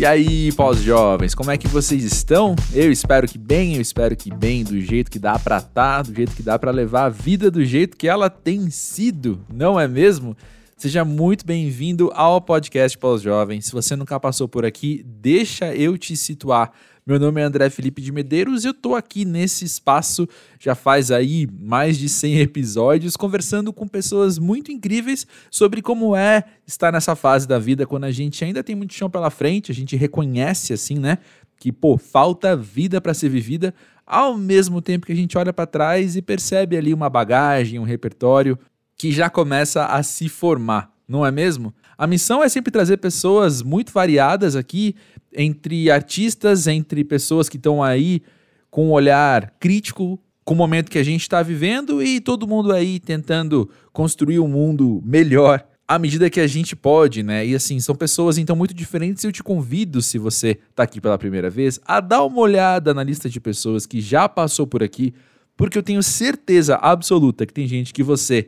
E aí, pós-jovens, como é que vocês estão? Eu espero que bem, eu espero que bem, do jeito que dá pra estar, tá, do jeito que dá pra levar a vida do jeito que ela tem sido, não é mesmo? Seja muito bem-vindo ao podcast Pós-Jovem. Se você nunca passou por aqui, deixa eu te situar. Meu nome é André Felipe de Medeiros e eu tô aqui nesse espaço já faz aí mais de 100 episódios conversando com pessoas muito incríveis sobre como é estar nessa fase da vida quando a gente ainda tem muito chão pela frente, a gente reconhece assim, né, que pô, falta vida para ser vivida, ao mesmo tempo que a gente olha para trás e percebe ali uma bagagem, um repertório que já começa a se formar, não é mesmo? A missão é sempre trazer pessoas muito variadas aqui, entre artistas, entre pessoas que estão aí com um olhar crítico com o momento que a gente está vivendo e todo mundo aí tentando construir um mundo melhor à medida que a gente pode, né? E assim, são pessoas então muito diferentes. Eu te convido, se você está aqui pela primeira vez, a dar uma olhada na lista de pessoas que já passou por aqui, porque eu tenho certeza absoluta que tem gente que você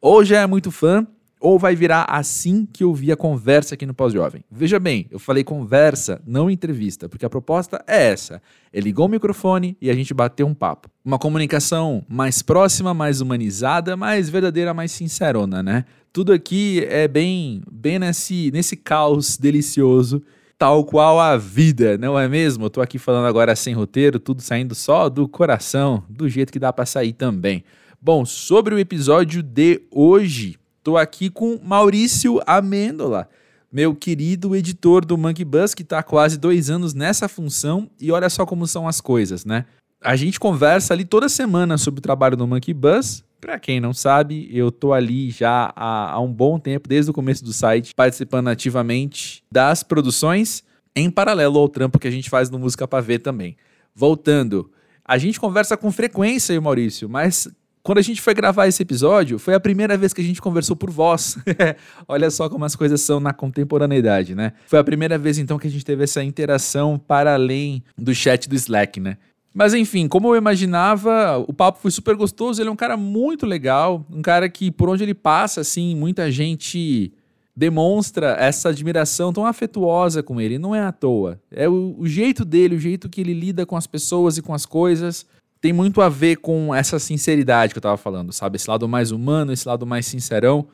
ou já é muito fã ou vai virar assim que eu vi a conversa aqui no Pós-Jovem. Veja bem, eu falei conversa, não entrevista, porque a proposta é essa. Ele ligou o microfone e a gente bateu um papo. Uma comunicação mais próxima, mais humanizada, mais verdadeira, mais sincerona, né? Tudo aqui é bem, bem nesse, nesse caos delicioso tal qual a vida, não é mesmo? Eu tô aqui falando agora sem roteiro, tudo saindo só do coração, do jeito que dá para sair também. Bom, sobre o episódio de hoje, Estou aqui com Maurício Amêndola, meu querido editor do Monkey Bus, que está há quase dois anos nessa função. E olha só como são as coisas, né? A gente conversa ali toda semana sobre o trabalho do Monkey Bus. Para quem não sabe, eu tô ali já há, há um bom tempo, desde o começo do site, participando ativamente das produções, em paralelo ao trampo que a gente faz no Música Pra Ver também. Voltando, a gente conversa com frequência, Maurício, mas quando a gente foi gravar esse episódio, foi a primeira vez que a gente conversou por voz. Olha só como as coisas são na contemporaneidade, né? Foi a primeira vez então que a gente teve essa interação para além do chat do Slack, né? Mas enfim, como eu imaginava, o papo foi super gostoso. Ele é um cara muito legal, um cara que por onde ele passa, assim, muita gente demonstra essa admiração tão afetuosa com ele. Não é à toa. É o, o jeito dele, o jeito que ele lida com as pessoas e com as coisas tem muito a ver com essa sinceridade que eu tava falando, sabe? Esse lado mais humano, esse lado mais sincerão,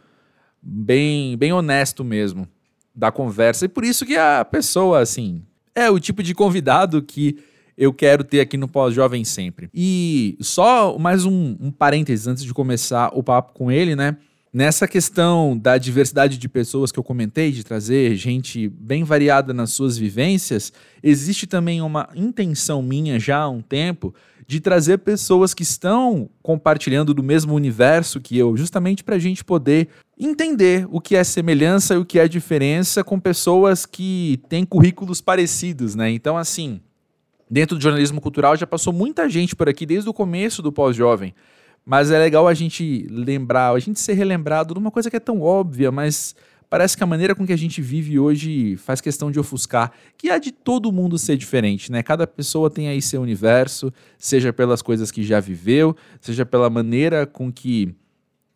bem, bem honesto mesmo da conversa. E por isso que a pessoa, assim, é o tipo de convidado que eu quero ter aqui no Pós-Jovem sempre. E só mais um, um parênteses antes de começar o papo com ele, né? Nessa questão da diversidade de pessoas que eu comentei, de trazer gente bem variada nas suas vivências, existe também uma intenção minha já há um tempo de trazer pessoas que estão compartilhando do mesmo universo que eu, justamente para a gente poder entender o que é semelhança e o que é diferença com pessoas que têm currículos parecidos, né? Então, assim, dentro do jornalismo cultural já passou muita gente por aqui desde o começo do pós-jovem. Mas é legal a gente lembrar, a gente ser relembrado de uma coisa que é tão óbvia, mas parece que a maneira com que a gente vive hoje faz questão de ofuscar, que é de todo mundo ser diferente, né? Cada pessoa tem aí seu universo, seja pelas coisas que já viveu, seja pela maneira com que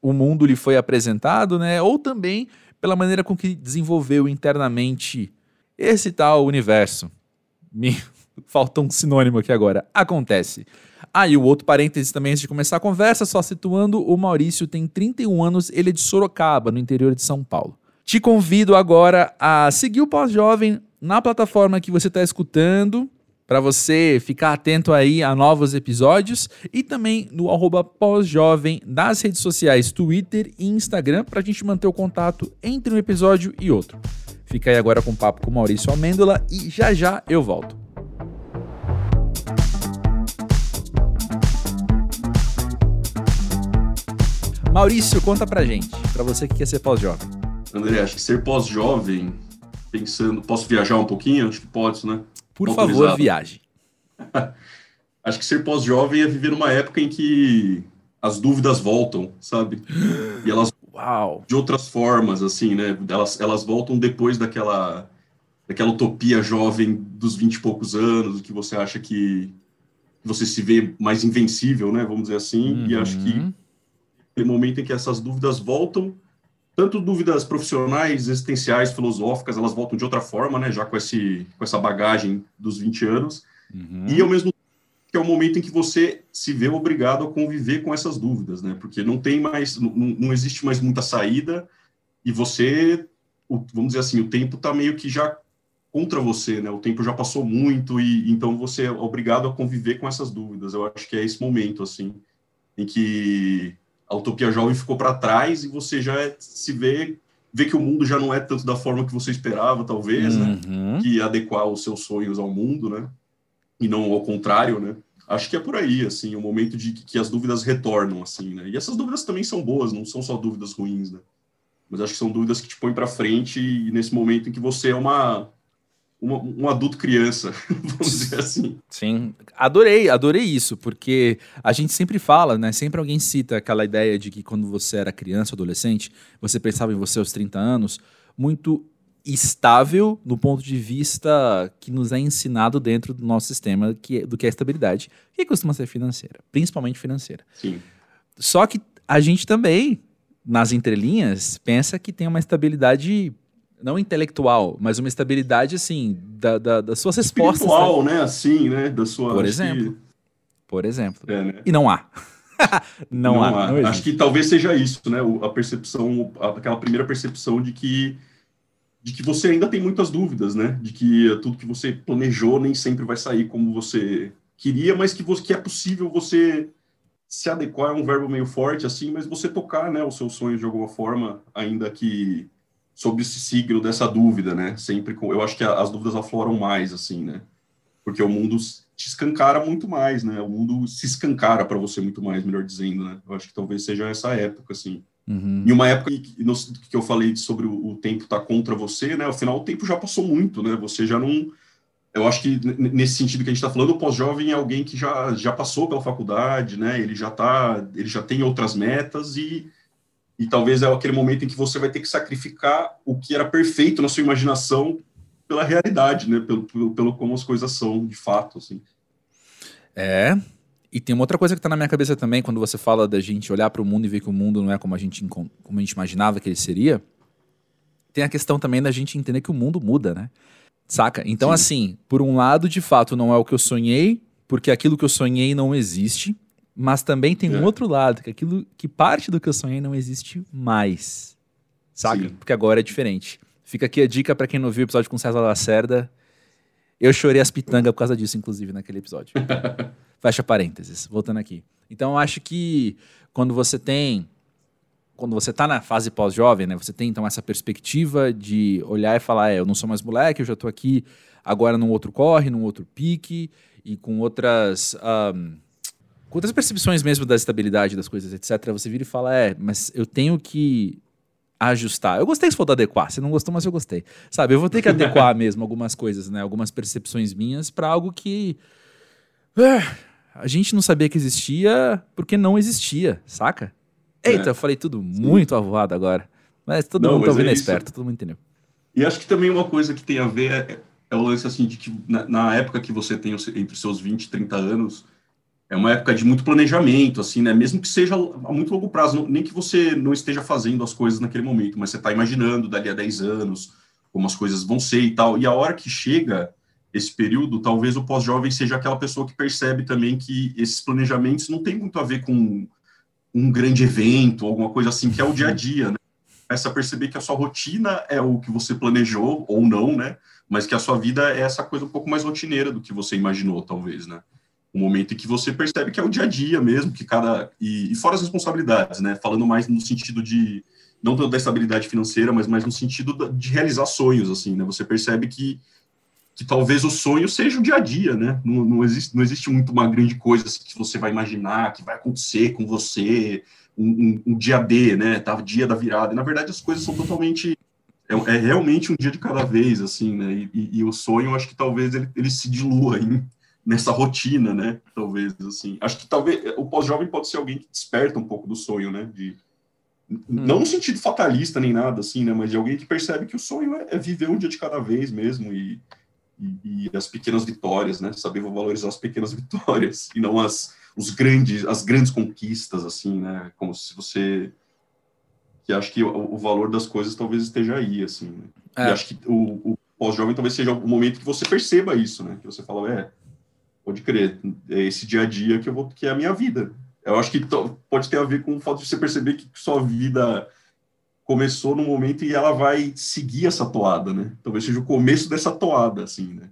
o mundo lhe foi apresentado, né? Ou também pela maneira com que desenvolveu internamente esse tal universo. Me falta um sinônimo aqui agora. Acontece. Ah, e o outro parênteses também antes de começar a conversa, só situando, o Maurício tem 31 anos, ele é de Sorocaba, no interior de São Paulo. Te convido agora a seguir o Pós-Jovem na plataforma que você está escutando, para você ficar atento aí a novos episódios e também no arroba pós-jovem nas redes sociais Twitter e Instagram para a gente manter o contato entre um episódio e outro. Fica aí agora com o papo com Maurício Amêndola e já já eu volto. Maurício, conta pra gente, pra você que quer ser pós-jovem. André, acho que ser pós-jovem, pensando, posso viajar um pouquinho? Acho que pode, né? Por favor, viaje. acho que ser pós-jovem é viver uma época em que as dúvidas voltam, sabe? E elas Uau. de outras formas, assim, né? Elas, elas voltam depois daquela, daquela utopia jovem dos vinte e poucos anos, que você acha que você se vê mais invencível, né? Vamos dizer assim. Uhum. E acho que no momento em que essas dúvidas voltam tanto dúvidas profissionais, existenciais, filosóficas, elas voltam de outra forma, né, já com, esse, com essa bagagem dos 20 anos, uhum. e ao mesmo tempo que é o momento em que você se vê obrigado a conviver com essas dúvidas, né, porque não tem mais, não, não existe mais muita saída, e você, vamos dizer assim, o tempo está meio que já contra você, né, o tempo já passou muito, e então você é obrigado a conviver com essas dúvidas, eu acho que é esse momento, assim, em que a utopia jovem ficou para trás e você já se vê vê que o mundo já não é tanto da forma que você esperava, talvez, né? uhum. né? Que adequar os seus sonhos ao mundo, né? E não ao contrário, né? Acho que é por aí, assim, o momento de que, que as dúvidas retornam, assim, né? E essas dúvidas também são boas, não são só dúvidas ruins, né? Mas acho que são dúvidas que te põem para frente e nesse momento em que você é uma uma, um adulto criança, vamos dizer assim. Sim, adorei, adorei isso, porque a gente sempre fala, né? Sempre alguém cita aquela ideia de que quando você era criança, adolescente, você pensava em você aos 30 anos, muito estável no ponto de vista que nos é ensinado dentro do nosso sistema, que é, do que é estabilidade, que costuma ser financeira, principalmente financeira. Sim. Só que a gente também, nas entrelinhas, pensa que tem uma estabilidade não intelectual, mas uma estabilidade, assim, da, da das suas respostas. Espiritual, né? Assim, né? Da sua... Por exemplo. Que... Por exemplo. É, né? E não há. não, não, há. há. Não Acho que talvez seja isso, né? A percepção, aquela primeira percepção de que de que você ainda tem muitas dúvidas, né? De que tudo que você planejou nem sempre vai sair como você queria, mas que, você, que é possível você se adequar, é um verbo meio forte assim, mas você tocar, né, os seus sonhos de alguma forma, ainda que sobre esse signo dessa dúvida, né? Sempre com, eu acho que as dúvidas afloram mais, assim, né? Porque o mundo te escancara muito mais, né? O mundo se escancara para você muito mais, melhor dizendo, né? Eu acho que talvez seja essa época, assim. Uhum. Em uma época que, que eu falei sobre o, o tempo estar tá contra você, né? Afinal, o tempo já passou muito, né? Você já não. Eu acho que nesse sentido que a gente está falando, o pós-jovem é alguém que já, já passou pela faculdade, né? Ele já tá, ele já tem outras metas e e talvez é aquele momento em que você vai ter que sacrificar o que era perfeito na sua imaginação pela realidade, né? Pelo, pelo, pelo como as coisas são de fato, assim. É. E tem uma outra coisa que está na minha cabeça também, quando você fala da gente olhar para o mundo e ver que o mundo não é como a gente, como a gente imaginava que ele seria. Tem a questão também da gente entender que o mundo muda, né? Saca? Então, Sim. assim, por um lado, de fato, não é o que eu sonhei, porque aquilo que eu sonhei não existe. Mas também tem é. um outro lado, que aquilo que parte do que eu sonhei não existe mais. Saca? Sim. Porque agora é diferente. Fica aqui a dica para quem não viu o episódio com César Lacerda. Eu chorei as pitangas por causa disso, inclusive, naquele episódio. Fecha parênteses, voltando aqui. Então, eu acho que quando você tem. Quando você tá na fase pós-jovem, né? Você tem então essa perspectiva de olhar e falar: é, eu não sou mais moleque, eu já tô aqui agora num outro corre, num outro pique, e com outras. Um, outras percepções mesmo da estabilidade das coisas, etc., você vira e fala, é, mas eu tenho que ajustar. Eu gostei se for do adequar, você não gostou, mas eu gostei. Sabe, eu vou ter que adequar mesmo algumas coisas, né? Algumas percepções minhas para algo que uh, a gente não sabia que existia porque não existia, saca? É. Eita, eu falei tudo Sim. muito avoado agora. Mas todo não, mundo tá ouvindo é, é esperto, todo mundo entendeu. E acho que também uma coisa que tem a ver é, é o lance assim de que na, na época que você tem entre os seus 20 e 30 anos, é uma época de muito planejamento, assim, né? Mesmo que seja a muito longo prazo, nem que você não esteja fazendo as coisas naquele momento, mas você está imaginando dali a 10 anos como as coisas vão ser e tal. E a hora que chega esse período, talvez o pós-jovem seja aquela pessoa que percebe também que esses planejamentos não tem muito a ver com um grande evento, alguma coisa assim, que é o dia a dia, né? Começa a perceber que a sua rotina é o que você planejou, ou não, né? Mas que a sua vida é essa coisa um pouco mais rotineira do que você imaginou, talvez, né? Um momento em que você percebe que é o dia a dia mesmo, que cada. E, e fora as responsabilidades, né? Falando mais no sentido de. Não tanto da estabilidade financeira, mas mais no sentido de realizar sonhos, assim, né? Você percebe que, que talvez o sonho seja o dia a dia, né? Não, não, existe, não existe muito uma grande coisa assim, que você vai imaginar, que vai acontecer com você, um, um, um dia D, né? Tá, dia da virada. E, na verdade, as coisas são totalmente é, é, realmente um dia de cada vez, assim, né? E, e, e o sonho, acho que talvez ele, ele se dilua em, nessa rotina, né? Talvez assim. Acho que talvez o pós-jovem pode ser alguém que desperta um pouco do sonho, né? De hum. não no sentido fatalista nem nada assim, né? Mas de alguém que percebe que o sonho é, é viver um dia de cada vez mesmo e, e, e, as pequenas vitórias, né? Saber valorizar as pequenas vitórias e não as os grandes as grandes conquistas assim, né? Como se você que acho que o, o, valor das coisas talvez esteja aí, assim. Né? É. E acho que o, o pós-jovem talvez seja o momento que você perceba isso, né? Que você fala, é, pode crer, é esse dia a dia que eu vou, que é a minha vida. Eu acho que pode ter a ver com o fato de você perceber que sua vida começou no momento e ela vai seguir essa toada, né? Talvez seja o começo dessa toada, assim, né?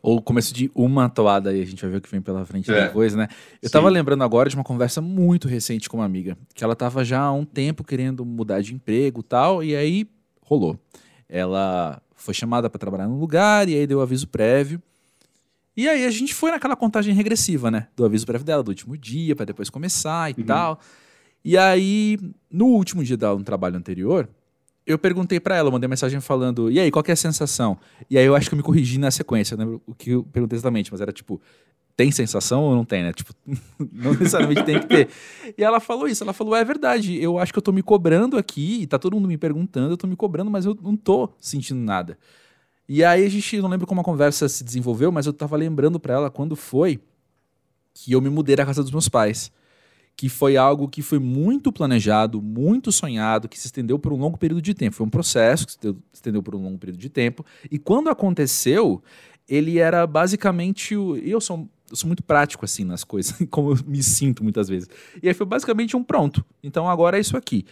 Ou o começo de uma toada e a gente vai ver o que vem pela frente é. depois, né? Eu Sim. tava lembrando agora de uma conversa muito recente com uma amiga, que ela tava já há um tempo querendo mudar de emprego e tal, e aí rolou. Ela foi chamada para trabalhar num lugar e aí deu aviso prévio. E aí a gente foi naquela contagem regressiva, né? Do aviso prévio dela, do último dia, para depois começar e uhum. tal. E aí, no último dia dela, no trabalho anterior, eu perguntei para ela, mandei mensagem falando, e aí, qual é a sensação? E aí eu acho que eu me corrigi na sequência, né? O que eu perguntei exatamente, mas era tipo, tem sensação ou não tem, né? Tipo, não necessariamente tem que ter. E ela falou isso, ela falou, é verdade, eu acho que eu tô me cobrando aqui, e tá todo mundo me perguntando, eu tô me cobrando, mas eu não tô sentindo nada. E aí a gente, não lembro como a conversa se desenvolveu, mas eu tava lembrando para ela quando foi que eu me mudei da casa dos meus pais que foi algo que foi muito planejado, muito sonhado, que se estendeu por um longo período de tempo. Foi um processo que se estendeu por um longo período de tempo. E quando aconteceu, ele era basicamente o. Eu sou, eu sou muito prático assim nas coisas, como eu me sinto muitas vezes. E aí foi basicamente um pronto. Então agora é isso aqui.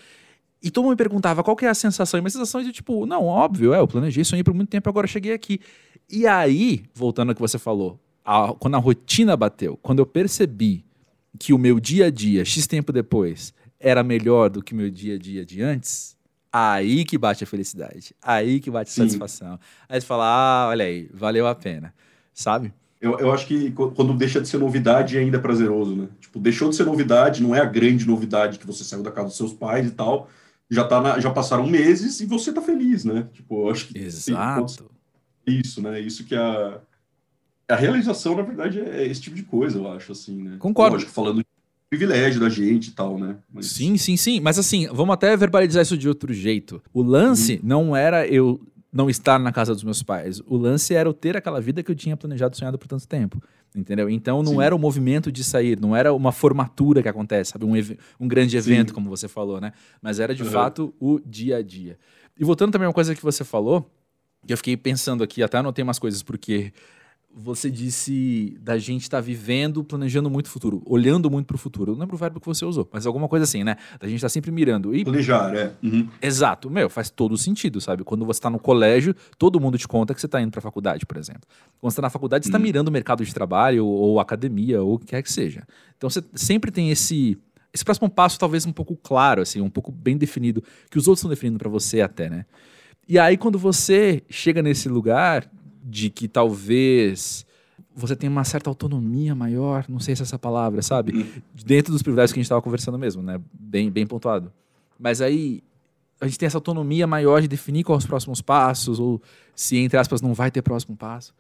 E todo mundo me perguntava qual que é a sensação. E minha sensação é de tipo, não, óbvio, é, eu planejei, sonhei por muito tempo, agora cheguei aqui. E aí, voltando ao que você falou, a, quando a rotina bateu, quando eu percebi que o meu dia a dia, X tempo depois, era melhor do que o meu dia a dia de antes, aí que bate a felicidade. Aí que bate a Sim. satisfação. Aí você fala, ah, olha aí, valeu a pena. Sabe? Eu, eu acho que quando deixa de ser novidade ainda é prazeroso, né? Tipo, deixou de ser novidade, não é a grande novidade que você saiu da casa dos seus pais e tal. Já, tá na, já passaram meses e você tá feliz, né? Tipo, eu acho que. Exato. Isso, né? Isso que a, a realização, na verdade, é esse tipo de coisa, eu acho, assim, né? Concordo. Lógico, falando de privilégio da gente e tal, né? Mas... Sim, sim, sim. Mas assim, vamos até verbalizar isso de outro jeito. O lance uhum. não era eu não estar na casa dos meus pais. O lance era eu ter aquela vida que eu tinha planejado, sonhado por tanto tempo. Entendeu? Então não Sim. era o movimento de sair, não era uma formatura que acontece, sabe? Um, um grande evento, Sim. como você falou, né? Mas era de uhum. fato o dia a dia. E voltando também a uma coisa que você falou, que eu fiquei pensando aqui, até anotei umas coisas, porque você disse da gente estar tá vivendo, planejando muito o futuro, olhando muito para o futuro. Eu não lembro o verbo que você usou, mas alguma coisa assim, né? Da gente estar tá sempre mirando. E... Planejar, é. Uhum. Exato. Meu, faz todo sentido, sabe? Quando você está no colégio, todo mundo te conta que você está indo para a faculdade, por exemplo. Quando você está na faculdade, você está uhum. mirando o mercado de trabalho, ou, ou academia, ou o que quer que seja. Então você sempre tem esse esse próximo passo talvez um pouco claro, assim, um pouco bem definido, que os outros estão definindo para você até, né? E aí quando você chega nesse lugar, de que talvez você tenha uma certa autonomia maior, não sei se é essa palavra, sabe? Uhum. Dentro dos privilégios que a gente estava conversando mesmo, né? Bem, bem pontuado. Mas aí a gente tem essa autonomia maior de definir quais os próximos passos, ou se, entre aspas, não vai ter próximo passo.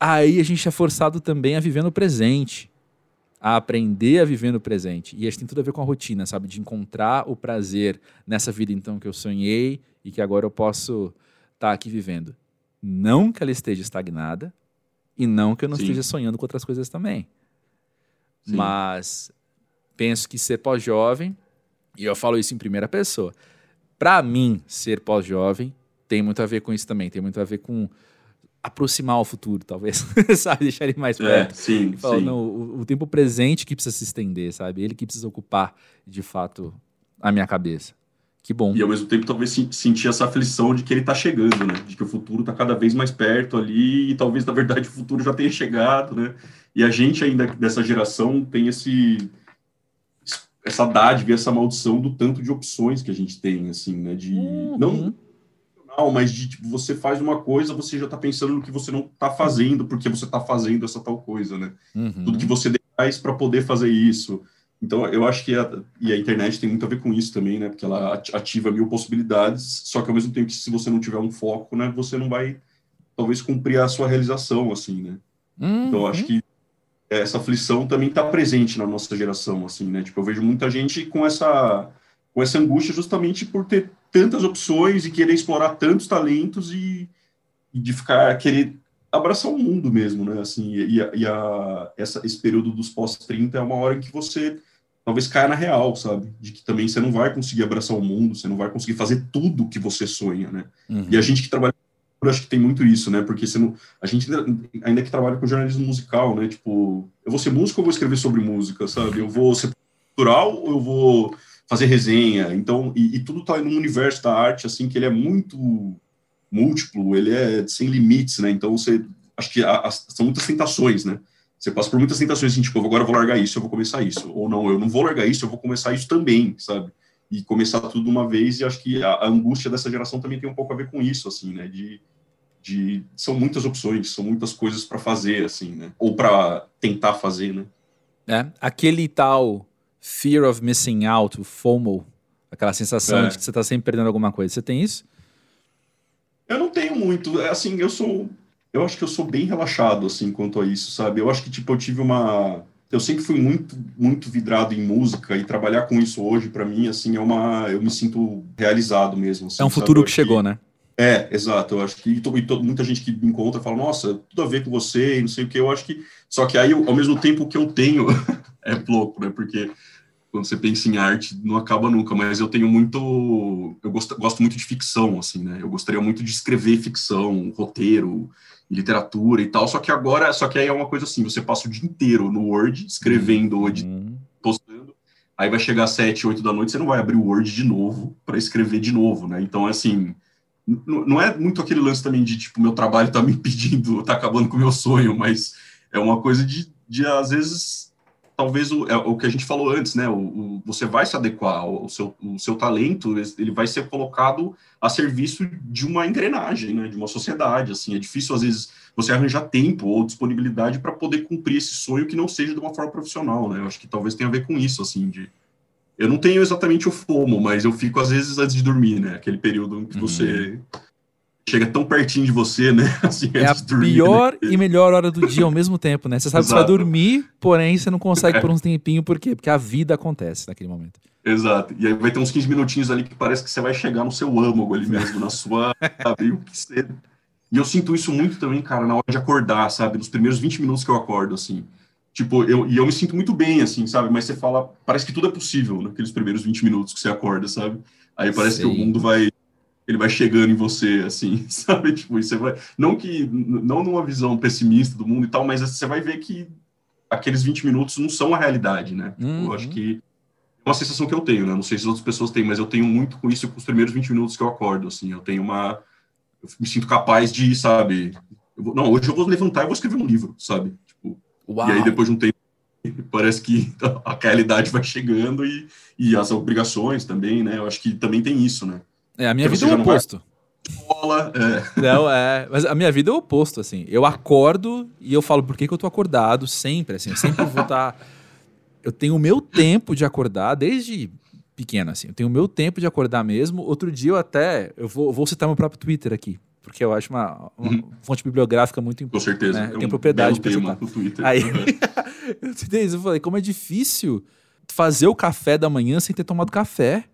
Aí a gente é forçado também a viver no presente, a aprender a viver no presente. E isso tem tudo a ver com a rotina, sabe? De encontrar o prazer nessa vida, então, que eu sonhei e que agora eu posso estar tá aqui vivendo. Não que ela esteja estagnada e não que eu não Sim. esteja sonhando com outras coisas também. Sim. Mas penso que ser pós-jovem, e eu falo isso em primeira pessoa, para mim, ser pós-jovem tem muito a ver com isso também, tem muito a ver com aproximar o futuro, talvez, sabe? Deixar ele mais é, perto. É, sim, sim. Não, o, o, tempo presente que precisa se estender, sabe? Ele que precisa ocupar, de fato, a minha cabeça. Que bom. E ao mesmo tempo talvez sentir essa aflição de que ele está chegando, né? De que o futuro está cada vez mais perto ali e talvez na verdade o futuro já tenha chegado, né? E a gente ainda dessa geração tem esse essa dádiva, essa maldição do tanto de opções que a gente tem, assim, né? De uhum. não não, mas de tipo, você faz uma coisa, você já está pensando no que você não está fazendo, porque você está fazendo essa tal coisa, né? Uhum. Tudo que você faz para poder fazer isso. Então, eu acho que a, e a internet tem muito a ver com isso também, né? Porque ela ativa mil possibilidades, só que ao mesmo tempo que se você não tiver um foco, né, você não vai, talvez, cumprir a sua realização, assim, né? Uhum. Então, eu acho que essa aflição também está presente na nossa geração, assim, né? Tipo, eu vejo muita gente com essa, com essa angústia justamente por ter tantas opções e querer explorar tantos talentos e, e de ficar, querer abraçar o mundo mesmo, né? Assim, e, e a, essa, esse período dos pós-30 é uma hora em que você talvez caia na real, sabe? De que também você não vai conseguir abraçar o mundo, você não vai conseguir fazer tudo que você sonha, né? Uhum. E a gente que trabalha acho que tem muito isso, né? Porque você não, a gente ainda que trabalha com jornalismo musical, né? Tipo, eu vou ser músico ou vou escrever sobre música, sabe? Eu vou ser cultural ou eu vou fazer resenha? Então, e, e tudo tá num universo da arte assim que ele é muito múltiplo, ele é sem limites, né? Então você acho que a, a, são muitas tentações, né? Você passa por muitas tentações, assim, tipo, agora eu vou largar isso, eu vou começar isso. Ou não, eu não vou largar isso, eu vou começar isso também, sabe? E começar tudo de uma vez, e acho que a, a angústia dessa geração também tem um pouco a ver com isso, assim, né? De, de são muitas opções, são muitas coisas para fazer, assim, né? Ou para tentar fazer, né? É, aquele tal fear of missing out, o FOMO, aquela sensação é. de que você está sempre perdendo alguma coisa. Você tem isso? Eu não tenho muito. É, assim, eu sou eu acho que eu sou bem relaxado, assim, quanto a isso, sabe? Eu acho que, tipo, eu tive uma... Eu sempre fui muito, muito vidrado em música e trabalhar com isso hoje, para mim, assim, é uma... Eu me sinto realizado mesmo. Assim, é um futuro que chegou, que... né? É, exato. Eu acho que e, e, muita gente que me encontra fala, nossa, tudo a ver com você e não sei o que. Eu acho que. Só que aí, ao mesmo tempo, que eu tenho é louco, né? Porque quando você pensa em arte, não acaba nunca, mas eu tenho muito. Eu gosto, gosto muito de ficção, assim, né? Eu gostaria muito de escrever ficção, roteiro, literatura e tal. Só que agora, só que aí é uma coisa assim: você passa o dia inteiro no Word, escrevendo, uhum. postando. Aí vai chegar às 7, 8 da noite, você não vai abrir o Word de novo para escrever de novo, né? Então, assim. Não é muito aquele lance também de, tipo, meu trabalho tá me impedindo, tá acabando com o meu sonho, mas é uma coisa de, de às vezes, talvez o, é, o que a gente falou antes, né? O, o, você vai se adequar, o seu, o seu talento, ele vai ser colocado a serviço de uma engrenagem, né? De uma sociedade, assim. É difícil, às vezes, você arranjar tempo ou disponibilidade para poder cumprir esse sonho que não seja de uma forma profissional, né? Eu acho que talvez tenha a ver com isso, assim, de... Eu não tenho exatamente o FOMO, mas eu fico, às vezes, antes de dormir, né? Aquele período em que uhum. você chega tão pertinho de você, né? Assim, é a dormir, né? pior né? e melhor hora do dia ao mesmo tempo, né? Você sabe Exato. que você vai dormir, porém você não consegue é. por um tempinho, por quê? Porque a vida acontece naquele momento. Exato. E aí vai ter uns 15 minutinhos ali que parece que você vai chegar no seu âmago ali mesmo, na sua. Sabe? O que você... E eu sinto isso muito também, cara, na hora de acordar, sabe? Nos primeiros 20 minutos que eu acordo, assim. Tipo, eu, e eu me sinto muito bem, assim, sabe? Mas você fala, parece que tudo é possível naqueles primeiros 20 minutos que você acorda, sabe? Aí parece Sim. que o mundo vai ele vai chegando em você, assim, sabe? Tipo, você vai. Não que. Não numa visão pessimista do mundo e tal, mas você vai ver que aqueles 20 minutos não são a realidade, né? Uhum. Eu acho uhum. que é uma sensação que eu tenho, né? Não sei se outras pessoas têm, mas eu tenho muito com isso com os primeiros 20 minutos que eu acordo, assim. Eu tenho uma. Eu me sinto capaz de, sabe? Vou, não, hoje eu vou levantar e vou escrever um livro, sabe? Tipo, Uau. E aí depois de um tempo parece que a realidade vai chegando e, e as obrigações também, né? Eu acho que também tem isso, né? É, a minha vida é o oposto. Escola, é. Não, é. Mas a minha vida é o oposto, assim. Eu acordo e eu falo, por que, que eu tô acordado sempre, assim. Eu sempre vou estar... Tá... Eu tenho o meu tempo de acordar, desde pequeno, assim. Eu tenho o meu tempo de acordar mesmo. Outro dia eu até... Eu vou, vou citar meu próprio Twitter aqui. Porque eu acho uma, uma uhum. fonte bibliográfica muito importante. Com certeza. Né? Eu é tenho um propriedade para citar. Twitter. Aí, uhum. eu falei, como é difícil fazer o café da manhã sem ter tomado café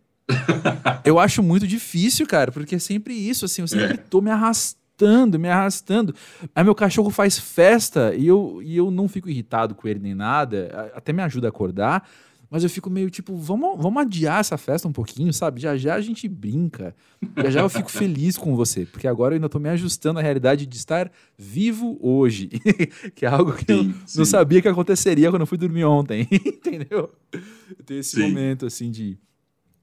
eu acho muito difícil, cara, porque é sempre isso, assim, eu sempre é. tô me arrastando, me arrastando. Aí meu cachorro faz festa e eu, e eu não fico irritado com ele nem nada, até me ajuda a acordar, mas eu fico meio tipo, vamos, vamos adiar essa festa um pouquinho, sabe? Já já a gente brinca, já já eu fico feliz com você, porque agora eu ainda tô me ajustando à realidade de estar vivo hoje, que é algo que sim, eu sim. não sabia que aconteceria quando eu fui dormir ontem, entendeu? Eu tenho esse sim. momento, assim, de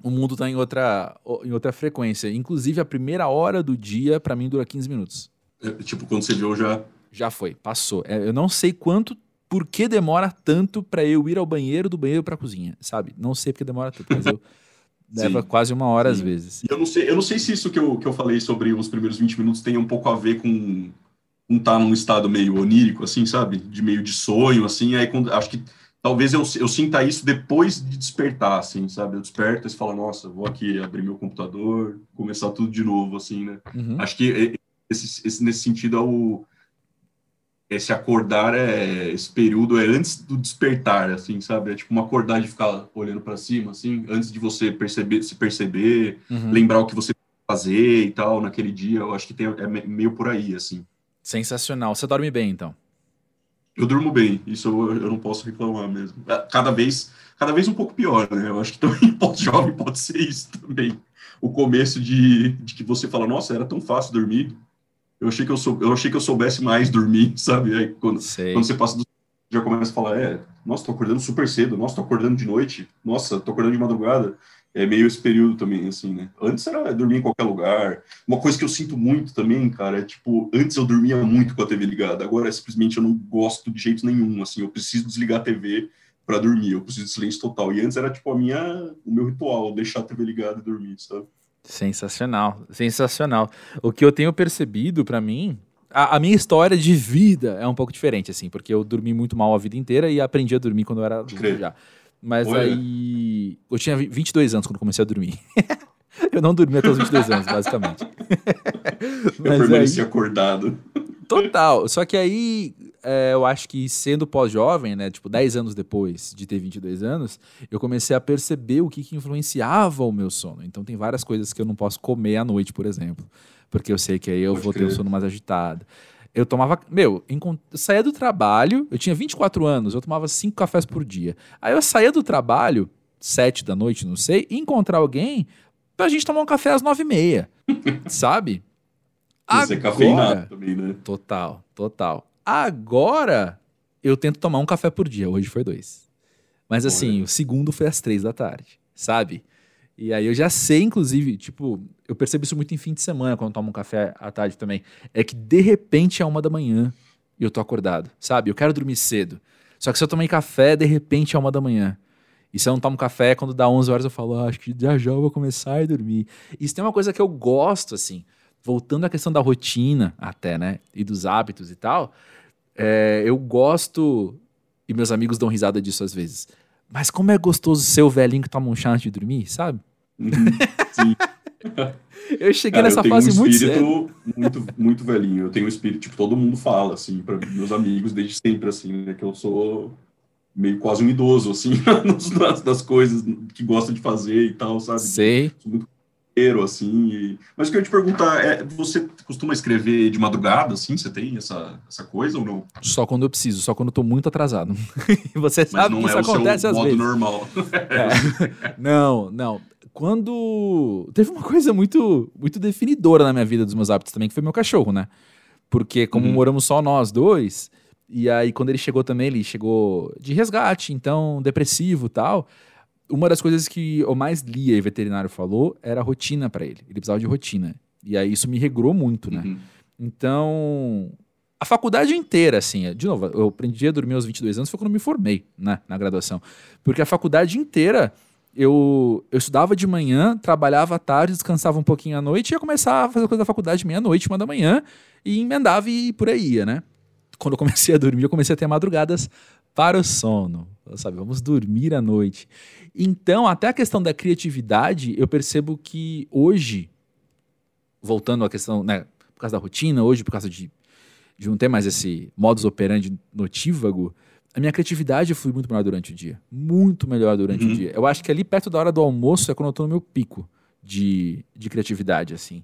o mundo está em outra, em outra frequência. Inclusive, a primeira hora do dia, para mim, dura 15 minutos. É, tipo, quando você viu, já. Já foi, passou. É, eu não sei quanto, por que demora tanto para eu ir ao banheiro, do banheiro para a cozinha, sabe? Não sei porque demora tanto, mas eu. leva quase uma hora Sim. às vezes. Eu não, sei, eu não sei se isso que eu, que eu falei sobre os primeiros 20 minutos tem um pouco a ver com um estar tá num estado meio onírico, assim, sabe? De meio de sonho, assim. Aí quando, acho que talvez eu, eu sinta isso depois de despertar, assim, sabe? Eu desperto e falo, nossa, vou aqui abrir meu computador, começar tudo de novo, assim, né? Uhum. Acho que esse, esse, nesse sentido é o esse acordar é esse período é antes do despertar, assim, sabe? É tipo uma acordar de ficar olhando para cima, assim, antes de você perceber, se perceber, uhum. lembrar o que você fazer e tal naquele dia. Eu acho que tem, é meio por aí, assim. Sensacional. Você dorme bem, então? Eu durmo bem, isso eu, eu não posso reclamar mesmo. É, cada vez, cada vez um pouco pior, né? Eu acho que também pós-jovem pode ser isso também. O começo de, de que você fala, nossa, era tão fácil dormir. Eu achei que eu, sou, eu achei que eu soubesse mais dormir, sabe? Aí quando, quando você passa do já começa a falar, é, nossa, tô acordando super cedo, nossa, tô acordando de noite, nossa, tô acordando de madrugada. É meio esse período também, assim, né? Antes era dormir em qualquer lugar. Uma coisa que eu sinto muito também, cara, é tipo, antes eu dormia muito com a TV ligada, agora simplesmente eu não gosto de jeito nenhum, assim, eu preciso desligar a TV para dormir, eu preciso de silêncio total. E antes era tipo a minha, o meu ritual, deixar a TV ligada e dormir, sabe? Sensacional, sensacional. O que eu tenho percebido para mim a, a, minha história de vida é um pouco diferente, assim, porque eu dormi muito mal a vida inteira e aprendi a dormir quando eu era adulto já. Mas aí. Eu tinha 22 anos quando comecei a dormir. eu não dormi até os 22 anos, basicamente. eu permaneci aí... acordado. Total. Só que aí, é, eu acho que sendo pós-jovem, né, tipo, 10 anos depois de ter 22 anos, eu comecei a perceber o que, que influenciava o meu sono. Então, tem várias coisas que eu não posso comer à noite, por exemplo porque eu sei que aí eu Pode vou crer. ter o sono mais agitado. Eu tomava. Meu, eu saía do trabalho, eu tinha 24 anos, eu tomava cinco cafés por dia. Aí eu saía do trabalho, sete da noite, não sei, e encontrar alguém pra gente tomar um café às nove e meia. sabe? Isso é cafeinado também, né? Total, total. Agora eu tento tomar um café por dia. Hoje foi dois. Mas assim, o segundo foi às três da tarde, sabe? E aí eu já sei, inclusive, tipo, eu percebo isso muito em fim de semana, quando tomo um café à tarde também. É que de repente é uma da manhã e eu tô acordado, sabe? Eu quero dormir cedo. Só que se eu tomei café, de repente é uma da manhã. E se eu não tomo café, quando dá 11 horas eu falo, ah, acho que já já eu vou começar a dormir. Isso tem uma coisa que eu gosto, assim, voltando à questão da rotina até, né? E dos hábitos e tal. É, eu gosto, e meus amigos dão risada disso às vezes mas como é gostoso ser o velhinho que toma um chá antes de dormir, sabe? Uhum, sim. eu cheguei Cara, nessa eu fase um muito cedo. muito muito velhinho. Eu tenho um espírito, tipo, todo mundo fala, assim, para meus amigos desde sempre, assim, né, que eu sou meio quase um idoso, assim, nas, das coisas que gosta de fazer e tal, sabe? Sei. Sou muito assim. E... Mas o que eu ia te perguntar é, você costuma escrever de madrugada, assim? Você tem essa, essa coisa ou não? Só quando eu preciso, só quando eu tô muito atrasado. você sabe que isso é acontece às vezes. normal. é. Não, não. Quando teve uma coisa muito muito definidora na minha vida dos meus hábitos também, que foi meu cachorro, né? Porque como uhum. moramos só nós dois, e aí quando ele chegou também, ele chegou de resgate, então depressivo, tal uma das coisas que eu mais lia e o veterinário falou era rotina para ele. Ele precisava de rotina. E aí isso me regrou muito, né? Uhum. Então, a faculdade inteira, assim, de novo, eu aprendi a dormir aos 22 anos, foi quando eu me formei, né, na graduação. Porque a faculdade inteira, eu, eu estudava de manhã, trabalhava à tarde, descansava um pouquinho à noite e ia começar a fazer coisa da faculdade meia-noite, uma da manhã, e emendava e por aí ia, né? Quando eu comecei a dormir, eu comecei a ter madrugadas para o sono, sabe? Vamos dormir à noite. Então, até a questão da criatividade, eu percebo que hoje, voltando à questão, né, por causa da rotina, hoje, por causa de, de não ter mais esse modus operandi notívago, a minha criatividade flui muito melhor durante o dia. Muito melhor durante uhum. o dia. Eu acho que ali perto da hora do almoço é quando eu tô no meu pico de, de criatividade, assim.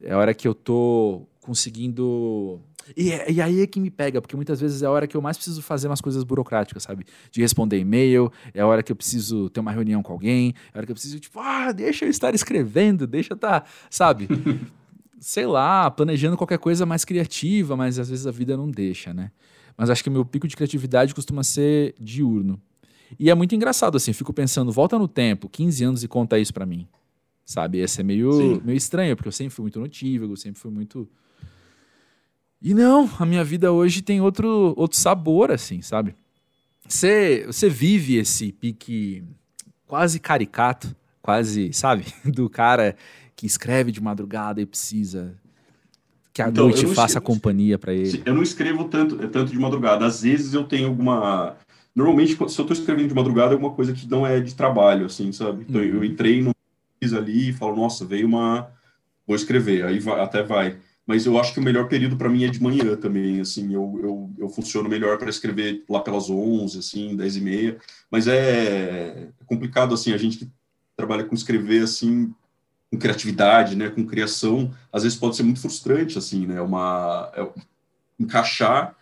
É a hora que eu tô conseguindo e, e aí é que me pega, porque muitas vezes é a hora que eu mais preciso fazer umas coisas burocráticas, sabe? De responder e-mail, é a hora que eu preciso ter uma reunião com alguém, é a hora que eu preciso, tipo, ah, deixa eu estar escrevendo, deixa eu estar, tá, sabe? Sei lá, planejando qualquer coisa mais criativa, mas às vezes a vida não deixa, né? Mas acho que o meu pico de criatividade costuma ser diurno. E é muito engraçado, assim, fico pensando, volta no tempo, 15 anos e conta isso para mim. Sabe? Esse é meio, meio estranho, porque eu sempre fui muito notívago, sempre fui muito e não, a minha vida hoje tem outro, outro sabor, assim, sabe? Você, você vive esse pique quase caricato, quase, sabe? Do cara que escreve de madrugada e precisa que a então, noite faça escrevo, companhia para ele. Eu não escrevo tanto, tanto de madrugada. Às vezes eu tenho alguma. Normalmente, se eu estou escrevendo de madrugada, é alguma coisa que não é de trabalho, assim, sabe? Então, eu uhum. entrei no ali e falo, nossa, veio uma. Vou escrever, aí vai, até vai mas eu acho que o melhor período para mim é de manhã também, assim, eu, eu, eu funciono melhor para escrever lá pelas 11, assim, 10 e meia, mas é complicado, assim, a gente que trabalha com escrever, assim, com criatividade, né, com criação, às vezes pode ser muito frustrante, assim, né, uma, é, encaixar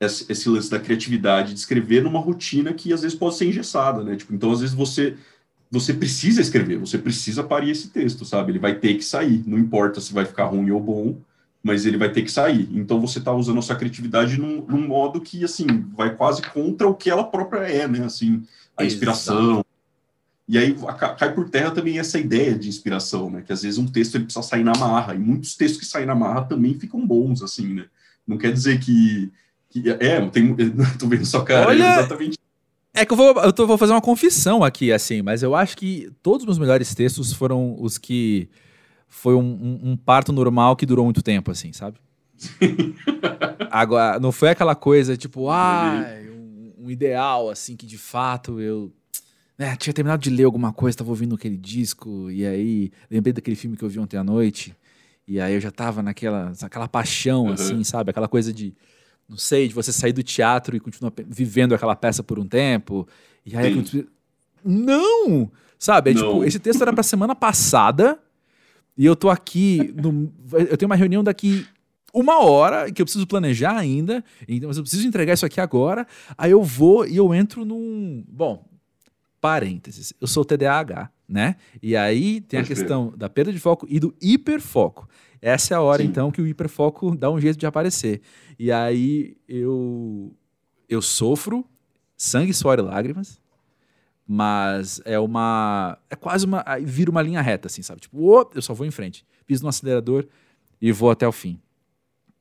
esse, lance da criatividade, de escrever numa rotina que às vezes pode ser engessada, né? Tipo, então, às vezes você você precisa escrever, você precisa parir esse texto, sabe? Ele vai ter que sair, não importa se vai ficar ruim ou bom, mas ele vai ter que sair. Então você está usando a sua criatividade num, num, modo que, assim, vai quase contra o que ela própria é, né? Assim, a inspiração. Exato. E aí cai por terra também essa ideia de inspiração, né? Que às vezes um texto ele precisa sair na marra, e muitos textos que saem na marra também ficam bons, assim, né? Não quer dizer que. que é, tem, tô vendo sua cara, Olha... é exatamente é que eu vou, eu tô, vou fazer uma confissão aqui, assim, mas eu acho que todos os meus melhores textos foram os que foi um, um, um parto normal que durou muito tempo, assim, sabe? Agora, não foi aquela coisa tipo, ah, um, um, ideal, assim, que de fato eu né, tinha terminado de ler alguma coisa, tava ouvindo aquele disco, e aí lembrei daquele filme que eu vi ontem à noite, e aí eu já tava naquela, naquela paixão, uhum. assim, sabe? Aquela coisa de não sei, de você sair do teatro e continuar vivendo aquela peça por um tempo. E aí. Não! Sabe? É, não. Tipo, esse texto era pra semana passada e eu tô aqui. No, eu tenho uma reunião daqui uma hora que eu preciso planejar ainda, então, mas eu preciso entregar isso aqui agora. Aí eu vou e eu entro num. Bom, parênteses. Eu sou TDAH, né? E aí tem a questão da perda de foco e do hiperfoco. Essa é a hora, Sim. então, que o hiperfoco dá um jeito de aparecer. E aí eu, eu sofro sangue, suor e lágrimas, mas é uma. É quase uma. Vira uma linha reta, assim, sabe? Tipo, oh, eu só vou em frente. Piso no acelerador e vou até o fim.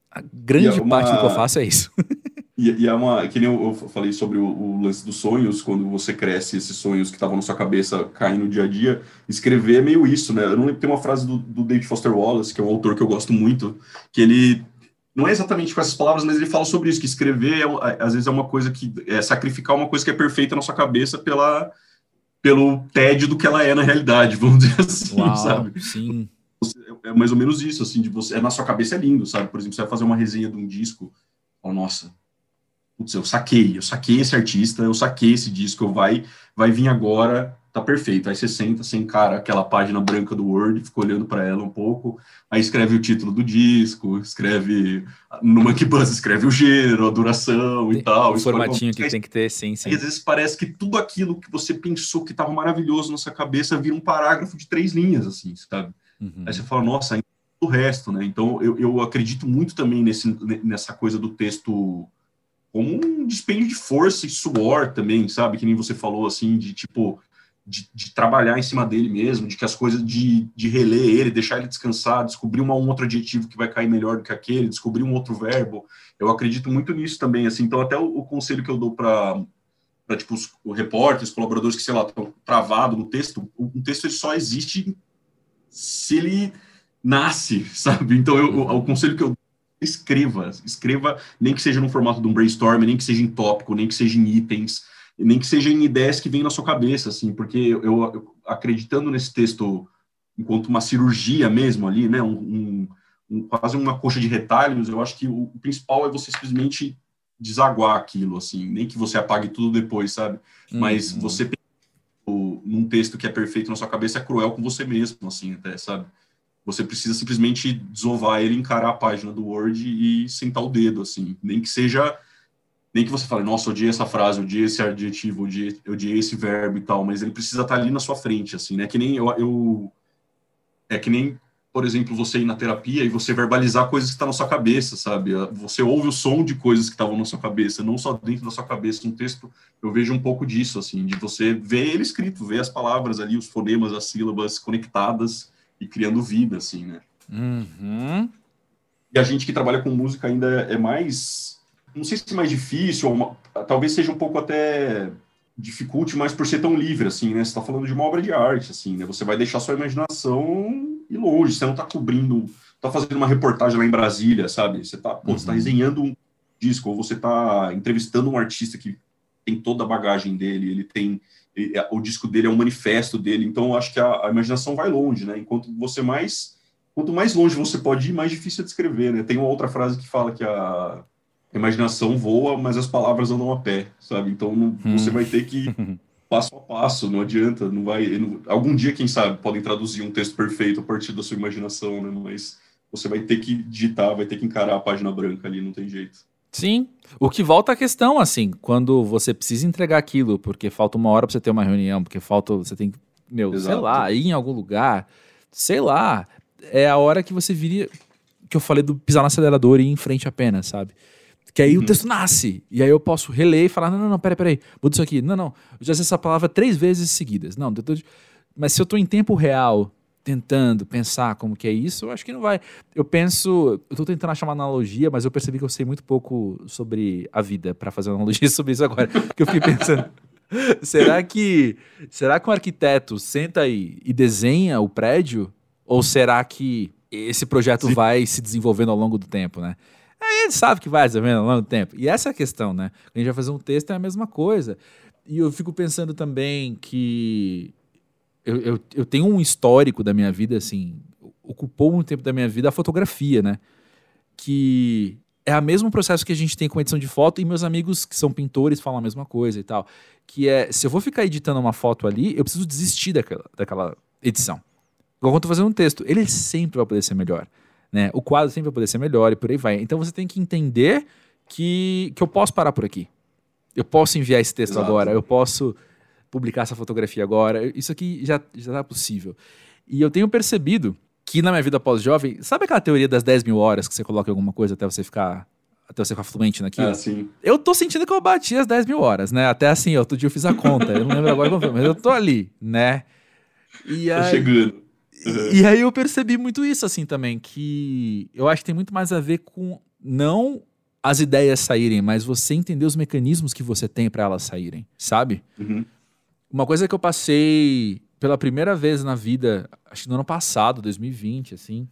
A grande é uma... parte do que eu faço é isso. E, e, é uma. Que nem eu, eu falei sobre o, o, lance dos sonhos, quando você cresce, esses sonhos que estavam na sua cabeça caem no dia a dia. Escrever é meio isso, né? Eu não lembro, tem uma frase do, do David Foster Wallace, que é um autor que eu gosto muito, que ele. Não é exatamente com essas palavras, mas ele fala sobre isso, que escrever, é, às vezes, é uma coisa que. É sacrificar uma coisa que é perfeita na sua cabeça pela, pelo tédio do que ela é na realidade, vamos dizer assim, Uau, sabe? Sim. É mais ou menos isso, assim, de você. É, na sua cabeça é lindo, sabe? Por exemplo, você vai fazer uma resenha de um disco, oh, nossa putz, eu saquei, eu saquei esse artista, eu saquei esse disco, vai, vai vir agora, tá perfeito. Aí você senta, você encara aquela página branca do Word, fica olhando para ela um pouco, aí escreve o título do disco, escreve no Monkey Bus, escreve o gênero, a duração e tal. O formatinho que tem que ter, sim, sim. E às vezes parece que tudo aquilo que você pensou que estava maravilhoso na sua cabeça vira um parágrafo de três linhas, assim, sabe? Uhum. Aí você fala, nossa, o resto, né? Então eu, eu acredito muito também nesse, nessa coisa do texto como um dispêndio de força e suor também, sabe? Que nem você falou, assim, de tipo, de, de, trabalhar em cima dele mesmo, de que as coisas, de, de reler ele, deixar ele descansar, descobrir uma, um outro adjetivo que vai cair melhor do que aquele, descobrir um outro verbo. Eu acredito muito nisso também, assim. Então, até o, o conselho que eu dou para para tipo os, os repórteres, colaboradores que sei lá estão travados no texto, um texto só existe se ele nasce, sabe? Então eu, o, o conselho que eu escreva, escreva, nem que seja no formato de um brainstorm, nem que seja em tópico, nem que seja em itens, nem que seja em ideias que vêm na sua cabeça, assim, porque eu, eu acreditando nesse texto enquanto uma cirurgia mesmo ali, né, um, um, quase uma coxa de retalhos, eu acho que o, o, principal é você simplesmente desaguar aquilo, assim, nem que você apague tudo depois, sabe? Uhum. Mas você num texto que é perfeito na sua cabeça é cruel com você mesmo, assim, até, sabe? Você precisa simplesmente desovar ele, encarar a página do Word e sentar o dedo, assim. Nem que seja. Nem que você fale, nossa, odiei essa frase, odiei esse adjetivo, odiei, odiei esse verbo e tal, mas ele precisa estar ali na sua frente, assim, né? Que nem eu, eu é que nem, por exemplo, você ir na terapia e você verbalizar coisas que estão tá na sua cabeça, sabe? Você ouve o som de coisas que estavam na sua cabeça, não só dentro da sua cabeça. Um texto, eu vejo um pouco disso, assim, de você ver ele escrito, ver as palavras ali, os fonemas, as sílabas conectadas e criando vida, assim, né? Uhum. E a gente que trabalha com música ainda é mais, não sei se é mais difícil, ou uma, talvez seja um pouco até dificulte, mas por ser tão livre, assim, né? Você está falando de uma obra de arte, assim, né? Você vai deixar sua imaginação ir longe, você não está cobrindo, está fazendo uma reportagem lá em Brasília, sabe? Você está uhum. tá resenhando um disco, ou você está entrevistando um artista que tem toda a bagagem dele, ele tem é, o disco dele é um manifesto dele, então eu acho que a, a, imaginação vai longe, né? Enquanto você mais, quanto mais longe você pode ir, mais difícil é descrever, né? Tem uma outra frase que fala que a imaginação voa, mas as palavras andam a pé, sabe? Então não, hum. você vai ter que passo a passo, não adianta, não vai, não, algum dia quem sabe podem traduzir um texto perfeito a partir da sua imaginação, né? Mas você vai ter que digitar, vai ter que encarar a página branca ali, não tem jeito. Sim. O que volta à questão, assim, quando você precisa entregar aquilo, porque falta uma hora pra você ter uma reunião, porque falta. Você tem que, meu, sei Exato. lá, ir em algum lugar, sei lá. É a hora que você viria. Que eu falei do pisar no acelerador e ir em frente apenas, sabe? Que aí o Uhum. texto nasce. E aí eu posso reler e falar: não, não, não, peraí, peraí, muda isso aqui. Não, não. Eu já sei essa palavra três vezes seguidas. Não, mas se eu tô em tempo real, tentando pensar como que é isso, eu acho que não vai. Eu penso, eu tô tentando achar uma analogia, mas eu percebi que eu sei muito pouco sobre a vida pra fazer uma analogia sobre isso agora. que eu fiquei pensando, será que será que um arquiteto senta aí e desenha o prédio ou será que esse projeto Sim. vai se desenvolvendo ao longo do tempo, né? Ele sabe que vai se desenvolvendo ao longo do tempo. E essa é a questão, né? A gente vai fazer um texto é a mesma coisa. E eu fico pensando também que eu, eu, eu tenho um histórico da minha vida, assim, ocupou um tempo da minha vida a fotografia, né? Que é o mesmo processo que a gente tem com edição de foto e meus amigos que são pintores falam a mesma coisa e tal. Que é, se eu vou ficar editando uma foto ali, eu preciso desistir daquela, daquela edição. Igual quando eu tô fazendo um texto, ele sempre vai poder ser melhor, né? O quadro sempre vai poder ser melhor e por aí vai. Então você tem que entender que, que eu posso parar por aqui. Eu posso enviar esse texto Exato. agora, eu posso publicar essa fotografia agora. Isso aqui já, já tá possível. E eu tenho percebido que na minha vida pós-jovem, sabe aquela teoria das 10 mil horas que você coloca em alguma coisa até você ficar. Até você ficar fluente naquilo? É, sim. Eu tô sentindo que eu bati as 10 mil horas, né? Até assim, outro dia eu fiz a conta. Eu não lembro agora como foi, mas eu tô ali, né? E aí, chegando. Uhum. e aí eu percebi muito isso, assim, também, que eu acho que tem muito mais a ver com não as ideias saírem, mas você entender os mecanismos que você tem para elas saírem, sabe? Uhum. Uma coisa que eu passei pela primeira vez na vida, acho que no ano passado, 2020, assim,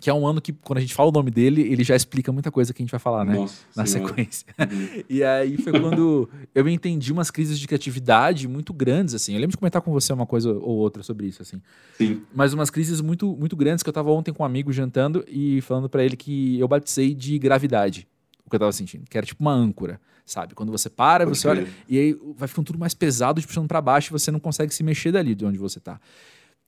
que é um ano que, quando a gente fala o nome dele, ele já explica muita coisa que a gente vai falar, né? Nossa Na Senhora. sequência. Uhum. E aí foi quando eu entendi umas crises de criatividade muito grandes, assim. Eu lembro de comentar com você uma coisa ou outra sobre isso, assim. Sim. Mas umas crises muito, muito grandes que eu tava ontem com um amigo jantando e falando pra ele que eu batizei de gravidade. O que eu tava sentindo. Que era tipo uma âncora, sabe? Quando você para, Pode você olha e aí vai ficando tudo mais pesado, te puxando pra baixo e você não consegue se mexer dali de onde você tá.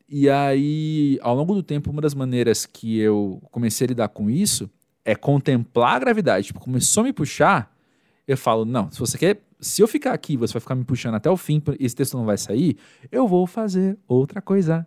E aí, ao longo do tempo, uma das maneiras que eu comecei a lidar com isso é contemplar a gravidade. Tipo, começou a me puxar, eu falo, não, se você quer, se eu ficar aqui, você vai ficar me puxando até o fim, esse texto não vai sair, eu vou fazer outra coisa.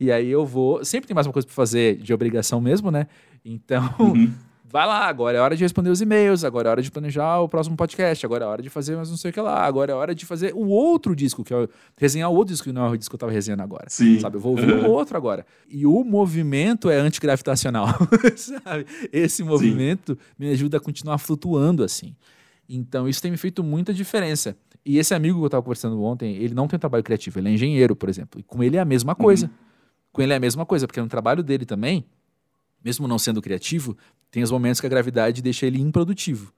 E aí eu vou, sempre tem mais uma coisa pra fazer de obrigação mesmo, né? Então, Uhum. vai lá, agora é hora de responder os e-mails, agora é hora de planejar o próximo podcast, agora é hora de fazer mais não sei o que lá, agora é hora de fazer o outro disco, que é resenhar o outro disco, que não é o disco que eu tava resenhando agora. Sim. Sabe, eu vou ouvir o outro agora. E o movimento é antigravitacional, sabe? Esse movimento me ajuda a continuar flutuando assim. Então, isso tem me feito muita diferença. E esse amigo que eu estava conversando ontem, ele não tem trabalho criativo, ele é engenheiro, por exemplo. E com ele é a mesma coisa. Com ele é a mesma coisa, porque no trabalho dele também, mesmo não sendo criativo, tem os momentos que a gravidade deixa ele improdutivo.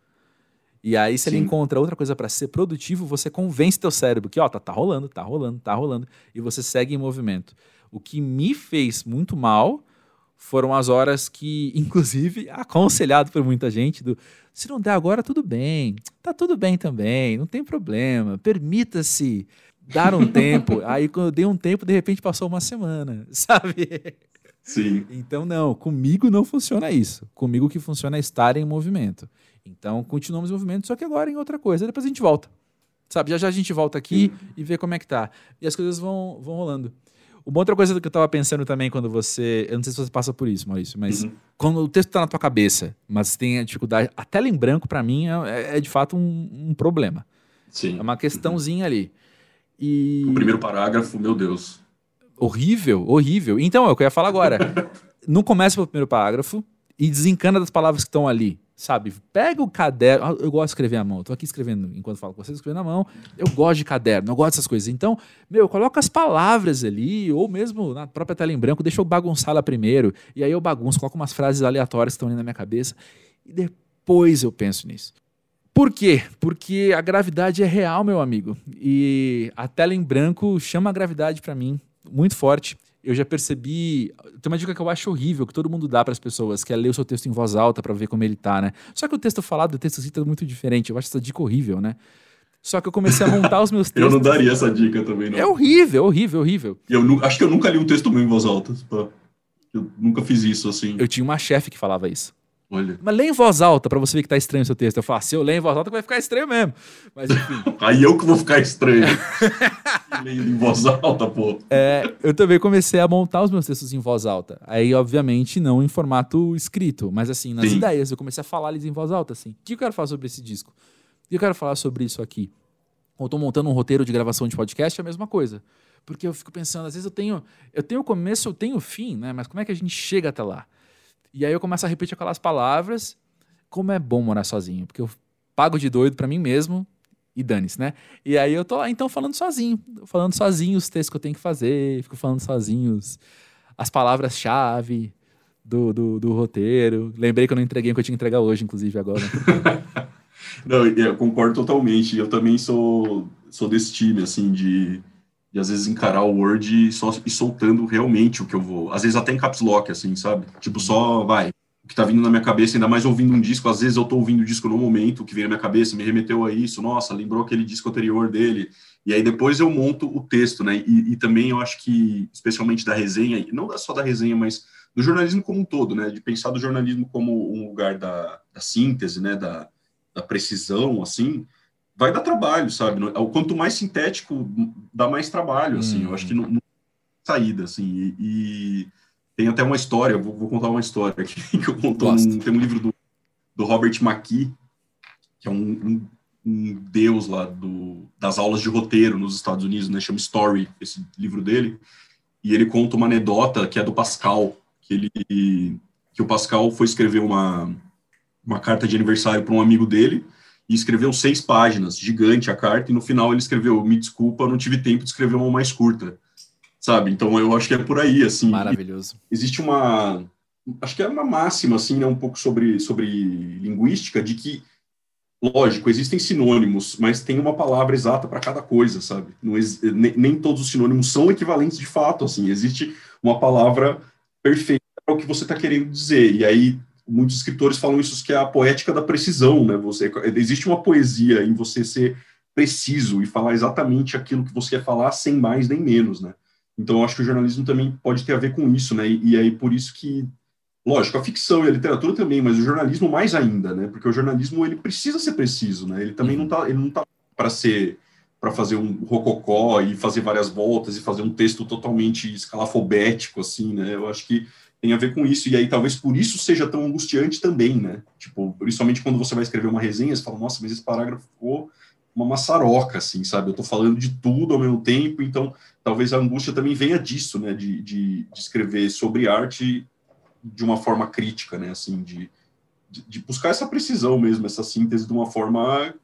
E aí, se ele Sim. encontra outra coisa para ser produtivo, você convence teu cérebro que, ó, tá, tá rolando, tá rolando, tá rolando, e você segue em movimento. O que me fez muito mal foram as horas que, inclusive, aconselhado por muita gente, do se não der agora, tudo bem, tá tudo bem também, não tem problema, permita-se dar um tempo. Aí, quando eu dei um tempo, de repente passou uma semana, sabe? Sim. Então, não, comigo não funciona isso. Comigo o que funciona é estar em movimento. Então, continuamos em movimento, só que agora em outra coisa. Depois a gente volta. Sabe, já já a gente volta aqui e vê como é que tá. E as coisas vão, vão rolando. Uma outra coisa que eu tava pensando também quando você. Eu não sei se você passa por isso, Maurício, mas Uhum. quando o texto tá na tua cabeça, mas tem a dificuldade. A tela em branco, pra mim, é, é de fato um, um problema. Sim. É uma questãozinha ali. E. O primeiro parágrafo, meu Deus. Horrível, horrível. Então, é o que eu ia falar agora. não começa pelo primeiro parágrafo e desencana das palavras que estão ali, sabe? Pega o caderno. Ah, Eu gosto de escrever à mão. Eu tô aqui escrevendo enquanto falo com vocês, escrevendo à mão. Eu gosto de caderno, eu gosto dessas coisas. Então, meu, coloca as palavras ali, ou mesmo na própria tela em branco, deixa eu bagunçar lá primeiro. E aí eu bagunço, coloco umas frases aleatórias que estão ali na minha cabeça. E depois eu penso nisso. Por quê? Porque a gravidade é real, meu amigo. E a tela em branco chama a gravidade pra mim muito forte. Eu já percebi. Tem uma dica que eu acho horrível, que todo mundo dá para as pessoas, que é ler o seu texto em voz alta para ver como ele tá, né? Só que o texto falado e o texto escrito é muito diferente. Eu acho essa dica horrível, né? Só que eu comecei a montar os meus Eu textos. não daria essa dica também, não. É horrível, horrível, horrível. Eu nu- acho que eu nunca li um texto meu em voz alta. Eu nunca fiz isso, assim. Eu tinha uma chefe que falava isso. Olha. Mas lê em voz alta para você ver que tá estranho o seu texto. Eu falo, se eu ler em voz alta vai ficar estranho mesmo. Mas enfim. Aí eu que vou ficar estranho. Lendo em voz alta, pô. É, eu também comecei a montar os meus textos em voz alta. Aí, obviamente, não em formato escrito, mas assim, nas Sim. ideias. Eu comecei a falar eles em voz alta, assim. O que eu quero falar sobre esse disco? O que eu quero falar sobre isso aqui? Ou tô montando um roteiro de gravação de podcast, é a mesma coisa. Porque eu fico pensando, às vezes eu tenho, eu tenho o começo, eu tenho o fim, né? Mas como é que a gente chega até lá? E aí eu começo a repetir aquelas palavras. Como é bom morar sozinho, porque eu pago de doido para mim mesmo e dane-se, né? E aí eu tô lá então falando sozinho, falando sozinho os textos que eu tenho que fazer, fico falando sozinho as palavras-chave do, do, do, roteiro. Lembrei que eu não entreguei o que eu tinha que entregar hoje, inclusive, agora. não, eu concordo totalmente. Eu também sou, sou desse time, assim, de de às vezes encarar o Word e só soltando realmente o que eu vou. Às vezes até em caps lock, assim, sabe? Tipo, só vai. O que tá vindo na minha cabeça, ainda mais ouvindo um disco, às vezes eu tô ouvindo o disco no momento, o que vem na minha cabeça me remeteu a isso, nossa, lembrou aquele disco anterior dele. E aí depois eu monto o texto, né? E, e também eu acho que, especialmente da resenha, não só da resenha, mas do jornalismo como um todo, né? De pensar do jornalismo como um lugar da, da síntese, né? Da, da precisão, assim vai dar trabalho, sabe? O quanto mais sintético, dá mais trabalho, assim. Hum. Eu acho que não, não saída, assim. E, e, tem até uma história, vou, vou, contar uma história aqui, que eu conto um, tem um livro do, do Robert McKee, que é um, um, um, deus lá do, das aulas de roteiro nos Estados Unidos, né? Chama Story, esse livro dele. E ele conta uma anedota que é do Pascal, que ele que o Pascal foi escrever uma, uma carta de aniversário para um amigo dele, e escreveu seis páginas, gigante a carta, e no final ele escreveu: Me desculpa, não tive tempo de escrever uma mais curta. Sabe? Então eu acho que é por aí, assim. Maravilhoso. Existe uma. Acho que é uma máxima, assim, né, um pouco sobre, sobre linguística, de que, lógico, existem sinônimos, mas tem uma palavra exata para cada coisa, sabe? Não, nem, nem todos os sinônimos são equivalentes de fato, assim. Existe uma palavra perfeita para o que você está querendo dizer. E aí muitos escritores falam isso que é a poética da precisão, né? Você existe uma poesia em você ser preciso e falar exatamente aquilo que você quer falar sem mais nem menos, né? Então eu acho que o jornalismo também pode ter a ver com isso, né? E, e aí por isso que lógico, a ficção e a literatura também, mas o jornalismo mais ainda, né? Porque o jornalismo ele precisa ser preciso, né? Ele também uhum. não tá, ele não tá para ser para fazer um rococó e fazer várias voltas e fazer um texto totalmente escalafobético assim, né? Eu acho que tem a ver com isso, e aí talvez por isso seja tão angustiante também, né? Tipo, principalmente quando você vai escrever uma resenha, você fala, nossa, mas esse parágrafo ficou uma maçaroca, assim, sabe? Eu tô falando de tudo ao mesmo tempo, então talvez a angústia também venha disso, né? De, de, de escrever sobre arte de uma forma crítica, né? Assim, de, de, buscar essa precisão mesmo, essa síntese de uma forma,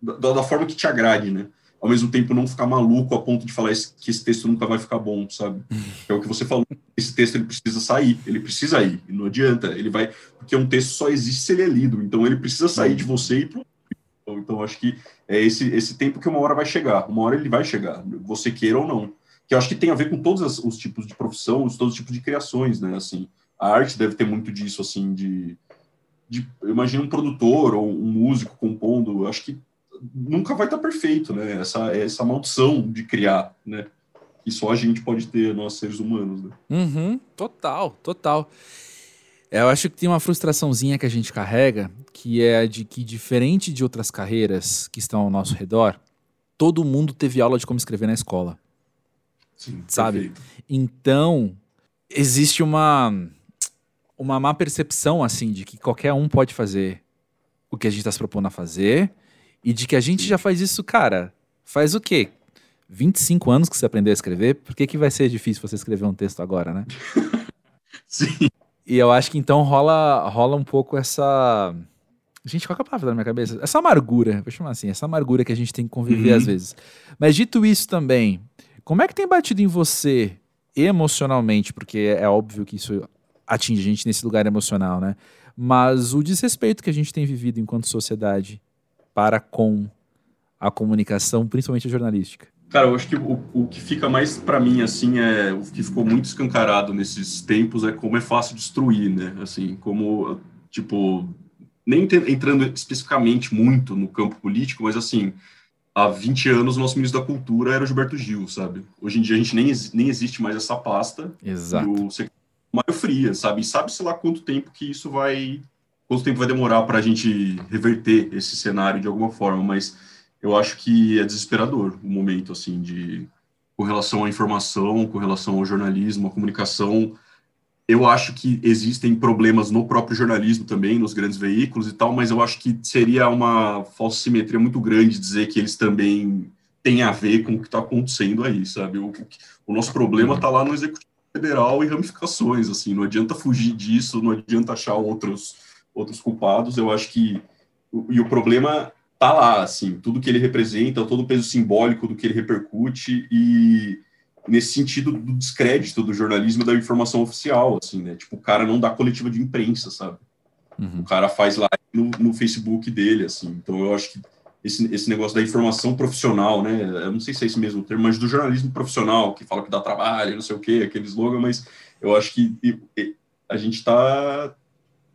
da, da forma que te agrade, né? Ao mesmo tempo não ficar maluco a ponto de falar que esse texto nunca vai ficar bom, sabe? É o que você falou. Esse texto ele precisa sair, ele precisa ir, e não adianta, ele vai, porque um texto só existe se ele é lido, então ele precisa sair de você e pro então acho que é esse esse tempo que uma hora vai chegar, uma hora ele vai chegar, você queira ou não. Que eu acho que tem a ver com todos os tipos de profissão, todos os tipos de criações, né? Assim, a arte deve ter muito disso, assim, de, de imagina um produtor ou um músico compondo, acho que nunca vai estar perfeito, né? Essa, essa maldição de criar, né? Que só a gente pode ter, nós seres humanos, né? Uhum, total, total. É, eu acho que tem uma frustraçãozinha que a gente carrega, que é a de que, diferente de outras carreiras que estão ao nosso redor, todo mundo teve aula de como escrever na escola. Sim, sabe? Perfeito. Então, existe uma, uma má percepção, assim, de que qualquer um pode fazer o que a gente está se propondo a fazer e de que a gente já faz isso, cara, faz o quê? 25 anos que você aprendeu a escrever, por que, que vai ser difícil você escrever um texto agora, né? Sim. E eu acho que então rola, rola um pouco essa. Gente, qual é a palavra na minha cabeça? Essa amargura, vou chamar assim, essa amargura que a gente tem que conviver uhum. às vezes. Mas dito isso também, como é que tem batido em você emocionalmente, porque é óbvio que isso atinge a gente nesse lugar emocional, né? Mas o desrespeito que a gente tem vivido enquanto sociedade para com a comunicação, principalmente a jornalística? Cara, eu acho que o, o que fica mais para mim, assim, é o que ficou muito escancarado nesses tempos é como é fácil destruir, né? Assim, como, tipo, nem entrando especificamente muito no campo político, mas assim, há 20 anos o nosso ministro da Cultura era o Gilberto Gil, sabe? Hoje em dia a gente nem, nem existe mais essa pasta. Exato. E o Mário Fria, sabe? E sabe-se lá quanto tempo que isso vai quanto tempo vai demorar para a gente reverter esse cenário de alguma forma, mas eu acho que é desesperador o momento, assim, de com relação à informação, com relação ao jornalismo, à comunicação. Eu acho que existem problemas no próprio jornalismo também, nos grandes veículos e tal, mas eu acho que seria uma falsa simetria muito grande dizer que eles também têm a ver com o que está acontecendo aí, sabe? O, o nosso problema está lá no Executivo Federal e ramificações, assim, não adianta fugir disso, não adianta achar outros, outros culpados, eu acho que e o problema tá lá, assim, tudo que ele representa, todo o peso simbólico do que ele repercute e nesse sentido do descrédito do jornalismo da informação oficial, assim, né? Tipo, o cara não dá coletiva de imprensa, sabe? Uhum. O cara faz lá no, no, Facebook dele, assim. Então, eu acho que esse, esse negócio da informação profissional, né? Eu não sei se é esse mesmo termo, mas do jornalismo profissional, que fala que dá trabalho, não sei o quê, aquele slogan, mas eu acho que a gente está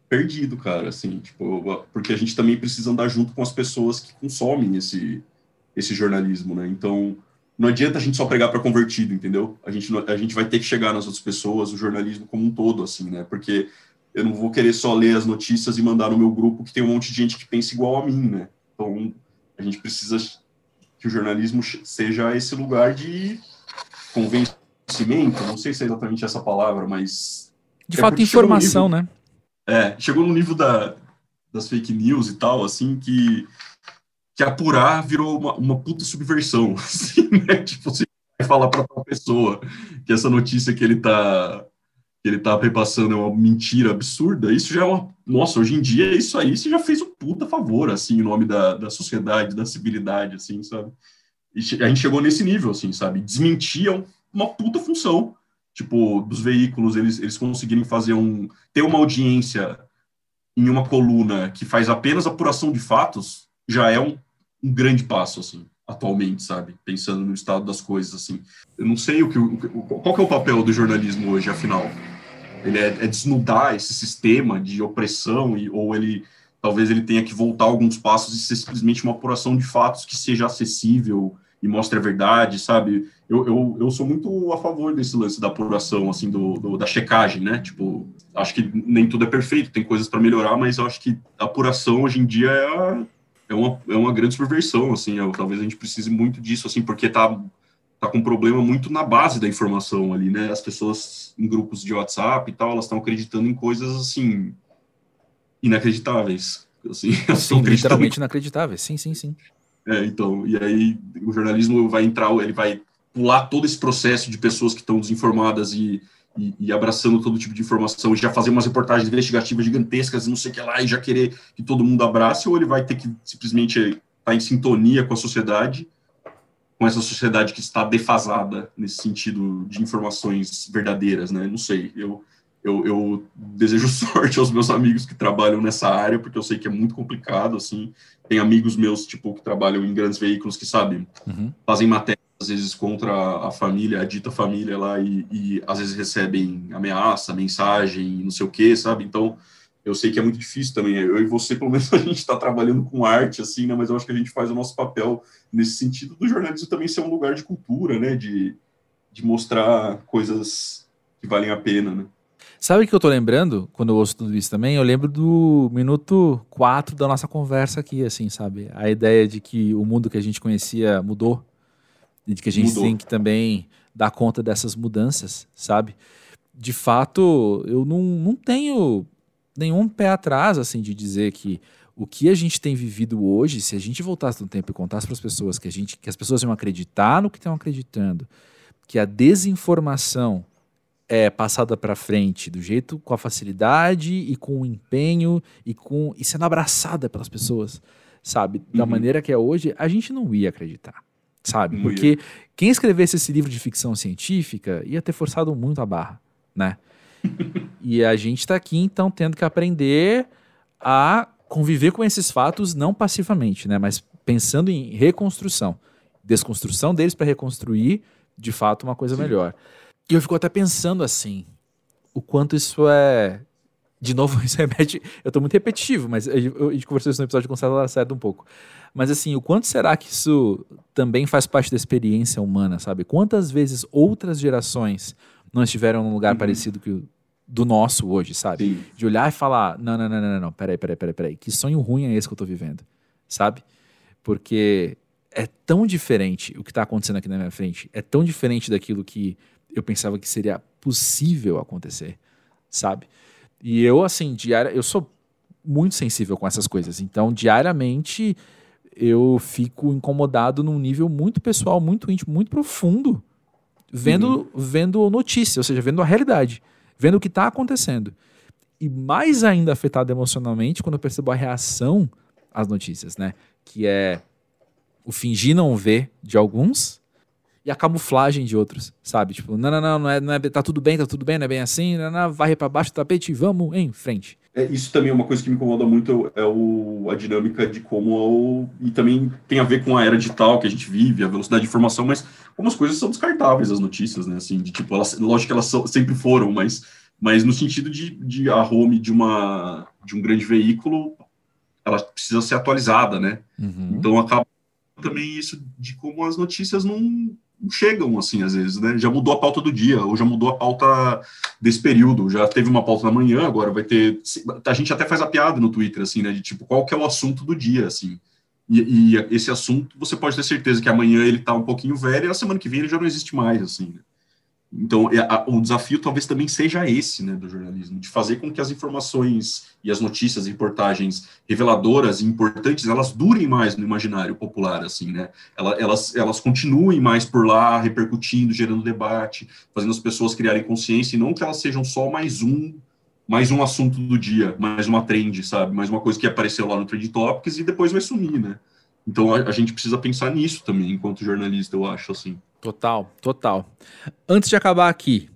perdido, cara, assim, tipo, porque a gente também precisa andar junto com as pessoas que consomem esse, esse jornalismo, né? Então, não adianta a gente só pregar para convertido, entendeu? A gente, a gente vai ter que chegar nas outras pessoas, o jornalismo como um todo, assim, né? Porque eu não vou querer só ler as notícias e mandar no meu grupo que tem um monte de gente que pensa igual a mim, né? Então, a gente precisa que o jornalismo seja esse lugar de convencimento, não sei se é exatamente essa palavra, mas... De é fato, informação, né? É, chegou no nível da, das fake news e tal, assim, que, que apurar virou uma, uma puta subversão, assim, né? Tipo, você vai falar para tal pessoa que essa notícia que ele tá que ele tá repassando é uma mentira absurda, isso já é uma... Nossa, hoje em dia, isso aí você já fez um puta favor, assim, em nome da, da sociedade, da civilidade, assim, sabe? E a gente chegou nesse nível, assim, sabe? Desmentir uma puta função tipo, dos veículos, eles, eles conseguirem fazer um, ter uma audiência em uma coluna que faz apenas apuração de fatos, já é um, um grande passo, assim, atualmente, sabe? Pensando no estado das coisas, assim. Eu não sei o que, o, qual que é o papel do jornalismo hoje, afinal? Ele é, é desnudar esse sistema de opressão e, ou ele talvez ele tenha que voltar alguns passos e ser simplesmente uma apuração de fatos que seja acessível e mostre a verdade, sabe? Eu, eu, eu sou muito a favor desse lance da apuração, assim, do, do, da checagem, né? Tipo, acho que nem tudo é perfeito, tem coisas para melhorar, mas eu acho que a apuração hoje em dia é, a, é, uma, é uma grande subversão, assim, eu, talvez a gente precise muito disso, assim, porque tá, tá com um problema muito na base da informação ali, né? As pessoas em grupos de WhatsApp e tal, elas estão acreditando em coisas, assim, inacreditáveis. Assim, sim, literalmente inacreditáveis, sim, sim, sim. É, então, e aí o jornalismo vai entrar, ele vai pular todo esse processo de pessoas que estão desinformadas e, e, e, abraçando todo tipo de informação, e já fazer umas reportagens investigativas gigantescas não sei o que lá, e já querer que todo mundo abrace, ou ele vai ter que simplesmente estar tá em sintonia com a sociedade, com essa sociedade que está defasada nesse sentido de informações verdadeiras, né? Não sei, eu, eu, eu desejo sorte aos meus amigos que trabalham nessa área, porque eu sei que é muito complicado, assim, tem amigos meus, tipo, que trabalham em grandes veículos que, sabe, uhum. fazem matéria às vezes contra a família, a dita família lá, e, e às vezes recebem ameaça, mensagem, não sei o que, sabe? Então, eu sei que é muito difícil também. Eu e você, pelo menos, a gente está trabalhando com arte, assim, né? Mas eu acho que a gente faz o nosso papel nesse sentido do jornalismo também ser um lugar de cultura, né? De, de mostrar coisas que valem a pena, né? Sabe o que eu tô lembrando quando eu ouço tudo isso também? Eu lembro do minuto 4 da nossa conversa aqui, assim, sabe? A ideia de que o mundo que a gente conhecia mudou de que a gente Mudou. tem que também dar conta dessas mudanças, sabe? De fato, eu não, não tenho nenhum pé atrás, assim, de dizer que o que a gente tem vivido hoje, se a gente voltasse no tempo e contasse para as pessoas que, a gente, que as pessoas iam acreditar no que estão acreditando, que a desinformação é passada para frente do jeito com a facilidade e com o empenho e com e sendo abraçada pelas pessoas, sabe, da uhum. maneira que é hoje, a gente não ia acreditar sabe? Muito. Porque quem escrevesse esse livro de ficção científica ia ter forçado muito a barra, né? e a gente está aqui, então, tendo que aprender a conviver com esses fatos não passivamente, né? Mas pensando em reconstrução. Desconstrução deles para reconstruir, de fato, uma coisa Sim. melhor. E eu fico até pensando assim, o quanto isso é de novo, isso remete. Eu estou muito repetitivo, mas a gente conversou isso no episódio com o César Lacerda um pouco. Mas assim, o quanto será que isso também faz parte da experiência humana, sabe? Quantas vezes outras gerações não estiveram num lugar uhum. parecido que do nosso hoje, sabe? Sim. De olhar e falar, não, não, não, não, não, peraí, peraí, peraí, peraí, que sonho ruim é esse que eu tô vivendo, sabe? Porque é tão diferente o que tá acontecendo aqui na minha frente, é tão diferente daquilo que eu pensava que seria possível acontecer, sabe? E eu, assim, diária, eu sou muito sensível com essas coisas, então diariamente eu fico incomodado num nível muito pessoal, muito íntimo, muito profundo, vendo, vendo notícia, ou seja, vendo a realidade, vendo o que está acontecendo. E mais ainda afetado emocionalmente quando eu percebo a reação às notícias, né? Que é o fingir não ver de alguns e a camuflagem de outros, sabe? Tipo, não, não, não, não é, não é, tá tudo bem, tá tudo bem, não é bem assim, não, não, varre para baixo do tapete e vamos em frente. É, isso também é uma coisa que me incomoda muito, é o, a dinâmica de como é o, e também tem a ver com a era digital que a gente vive, a velocidade de informação, mas como as coisas são descartáveis, as notícias, né? Assim, de tipo, elas, lógico que elas são, sempre foram, mas, mas no sentido de, de a home de uma de um grande veículo, ela precisa ser atualizada, né? Uhum. Então acaba também isso de como as notícias não chegam assim às vezes, né? Já mudou a pauta do dia, ou já mudou a pauta desse período, já teve uma pauta da manhã, agora vai ter. A gente até faz a piada no Twitter, assim, né? De tipo, qual que é o assunto do dia, assim. E, e esse assunto, você pode ter certeza que amanhã ele tá um pouquinho velho e na semana que vem ele já não existe mais, assim. Né? Então, é, o desafio talvez também seja esse, né, do jornalismo, de fazer com que as informações e as notícias e reportagens reveladoras e importantes, elas durem mais no imaginário popular, assim, né? Elas, elas continuem mais por lá, repercutindo, gerando debate, fazendo as pessoas criarem consciência, e não que elas sejam só mais um mais um assunto do dia, mais uma trend, sabe? Mais uma coisa que apareceu lá no Trend Topics e depois vai sumir, né? Então a, a gente precisa pensar nisso também, enquanto jornalista, eu acho, assim. Total, total. Antes de acabar aqui,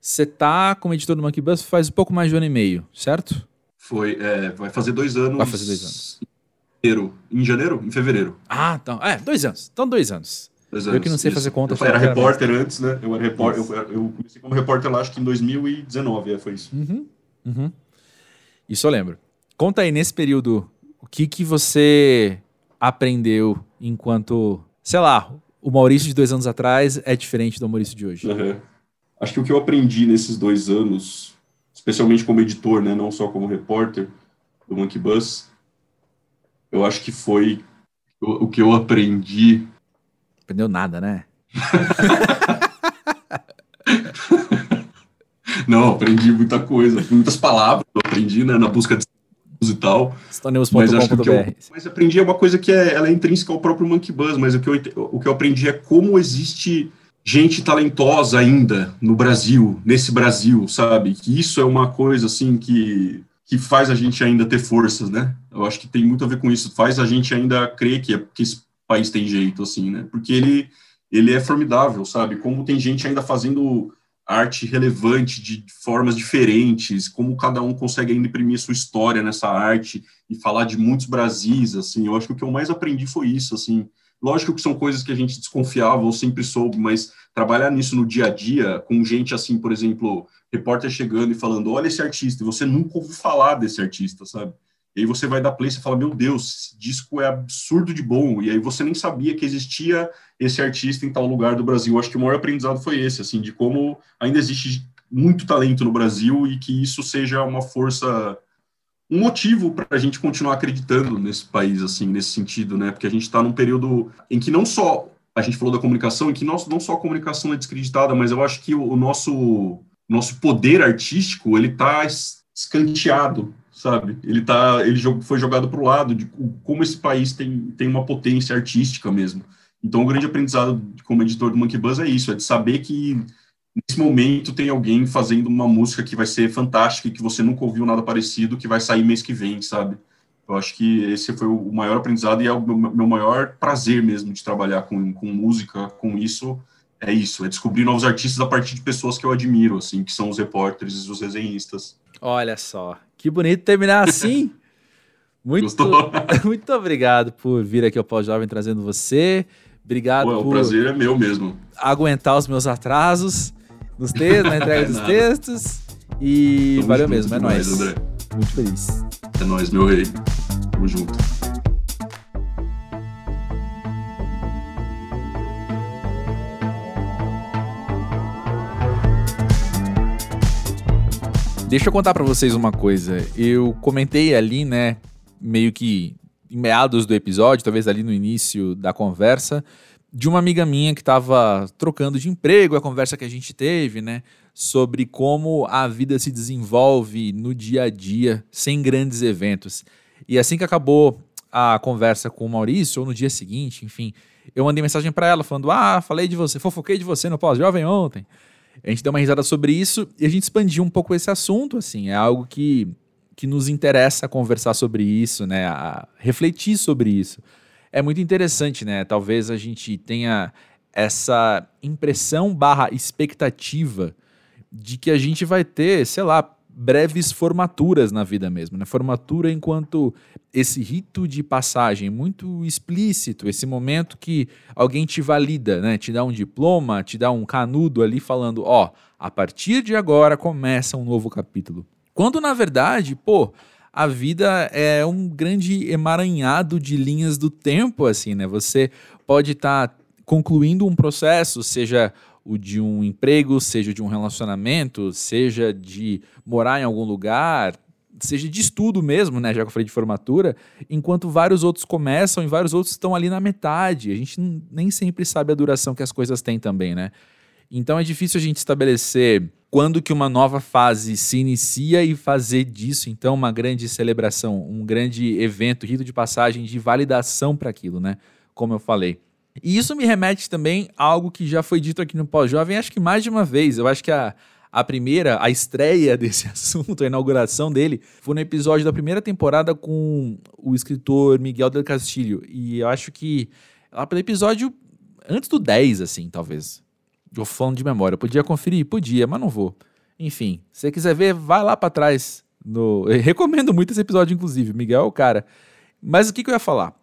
você tá como editor do Monkey Bus faz um pouco mais de um ano e meio, certo? Foi, é, vai fazer dois anos. Vai fazer dois anos. Em janeiro, em, janeiro? em fevereiro. Ah, então, é, dois anos. Então, dois anos. Dois Eu que não sei fazer conta. Eu era repórter antes, né? Eu, era repórter, eu, eu, comecei como repórter lá, acho que em 2019, é, foi isso. Uhum, uhum. Isso eu lembro. Conta aí, nesse período, o que que você aprendeu enquanto, sei lá, o Maurício de dois anos atrás é diferente do Maurício de hoje? Uhum. Acho que o que eu aprendi nesses dois anos, especialmente como editor, né, não só como repórter do Monkey Bus, eu acho que foi o, o que eu aprendi. Aprendeu nada, né? não, aprendi muita coisa, muitas palavras eu aprendi, né, na busca de e tal. Mas, acho que eu, mas aprendi é uma coisa que é, ela é intrínseca ao próprio Monkey Buzz, mas o que, eu, o que eu aprendi é como existe gente talentosa ainda no Brasil, nesse Brasil, sabe? Que isso é uma coisa assim que, que faz a gente ainda ter forças, né? Eu acho que tem muito a ver com isso, faz a gente ainda crer que, é, que esse país tem jeito, assim, né? Porque ele, ele é formidável, sabe? Como tem gente ainda fazendo arte relevante de formas diferentes, como cada um consegue ainda imprimir sua história nessa arte e falar de muitos Brasis, assim, eu acho que o que eu mais aprendi foi isso, assim, lógico que são coisas que a gente desconfiava ou sempre soube, mas trabalhar nisso no dia a dia, com gente assim, por exemplo, repórter chegando e falando, olha esse artista, e você nunca ouviu falar desse artista, sabe? E aí você vai dar play e fala, meu Deus, esse disco é absurdo de bom. E aí você nem sabia que existia esse artista em tal lugar do Brasil. Acho que o maior aprendizado foi esse, assim, de como ainda existe muito talento no Brasil e que isso seja uma força, um motivo para a gente continuar acreditando nesse país, assim, nesse sentido, né? Porque a gente está num período em que não só a gente falou da comunicação, em que nós, não só a comunicação é descreditada, mas eu acho que o, o nosso nosso poder artístico ele está escanteado sabe? Ele tá, ele foi jogado para o lado de como esse país tem, tem uma potência artística mesmo. Então, o grande aprendizado como editor do Monkey Buzz é isso, é de saber que nesse momento tem alguém fazendo uma música que vai ser fantástica e que você nunca ouviu nada parecido, que vai sair mês que vem, sabe? Eu acho que esse foi o maior aprendizado e é o meu maior prazer mesmo de trabalhar com, com música, com isso, é isso, é descobrir novos artistas a partir de pessoas que eu admiro, assim, que são os repórteres e os resenhistas. Olha só, que bonito terminar assim. Muito, muito obrigado por vir aqui ao Pós-Jovem trazendo você. Obrigado Pô, por. O prazer é meu mesmo. Aguentar os meus atrasos nos textos, na entrega é dos textos. E Tamo valeu mesmo, é nóis. Muito feliz. É nóis, meu rei. Tamo junto. Deixa eu contar para vocês uma coisa. Eu comentei ali, né, meio que em meados do episódio, talvez ali no início da conversa, de uma amiga minha que estava trocando de emprego, a conversa que a gente teve, né, sobre como a vida se desenvolve no dia a dia, sem grandes eventos. E assim que acabou a conversa com o Maurício, ou no dia seguinte, enfim, eu mandei mensagem para ela falando: Ah, falei de você, fofoquei de você no pós-jovem ontem. A gente deu uma risada sobre isso e a gente expandiu um pouco esse assunto, assim, é algo que, que nos interessa conversar sobre isso, né, a refletir sobre isso. É muito interessante, né, talvez a gente tenha essa impressão barra expectativa de que a gente vai ter, sei lá, breves formaturas na vida mesmo, né? Formatura enquanto esse rito de passagem muito explícito, esse momento que alguém te valida, né? Te dá um diploma, te dá um canudo ali falando, ó, oh, a partir de agora começa um novo capítulo. Quando na verdade, pô, a vida é um grande emaranhado de linhas do tempo, assim, né? Você pode estar tá concluindo um processo, seja o de um emprego, seja de um relacionamento, seja de morar em algum lugar, seja de estudo mesmo, né? Já que eu falei de formatura, enquanto vários outros começam e vários outros estão ali na metade. A gente nem sempre sabe a duração que as coisas têm também, né? Então é difícil a gente estabelecer quando que uma nova fase se inicia e fazer disso então uma grande celebração, um grande evento, rito de passagem de validação para aquilo, né? Como eu falei. E isso me remete também a algo que já foi dito aqui no Pós-Jovem, acho que mais de uma vez. Eu acho que a, a primeira, a estreia desse assunto, a inauguração dele, foi no episódio da primeira temporada com o escritor Miguel del Castillo. E eu acho que lá pelo episódio antes do 10, assim, talvez. Eu falando de memória. Eu podia conferir? Podia, mas não vou. Enfim, se você quiser ver, vai lá para trás. No... Eu recomendo muito esse episódio, inclusive. Miguel é o cara. Mas o que, que eu ia falar?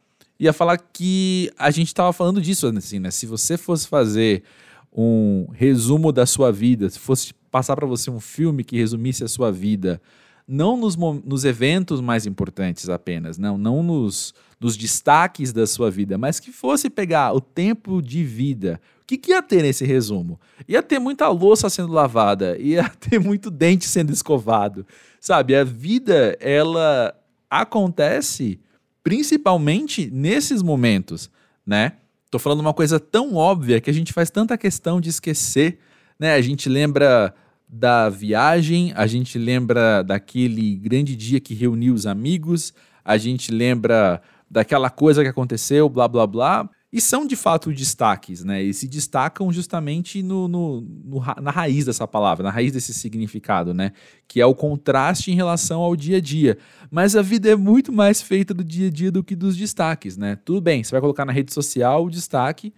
Ia falar que a gente estava falando disso, assim, né? Se você fosse fazer um resumo da sua vida, se fosse passar para você um filme que resumisse a sua vida, não nos, nos eventos mais importantes apenas, não, não nos, nos destaques da sua vida, mas que fosse pegar o tempo de vida. O que, que ia ter nesse resumo? Ia ter muita louça sendo lavada, ia ter muito dente sendo escovado, sabe? A vida, ela acontece principalmente nesses momentos, né? Tô falando uma coisa tão óbvia que a gente faz tanta questão de esquecer, né? A gente lembra da viagem, a gente lembra daquele grande dia que reuniu os amigos, a gente lembra daquela coisa que aconteceu, blá blá blá. E são de fato destaques, né? E se destacam justamente no, no, no, na raiz dessa palavra, na raiz desse significado, né? Que é o contraste em relação ao dia a dia. Mas a vida é muito mais feita do dia a dia do que dos destaques, né? Tudo bem, você vai colocar na rede social o destaque,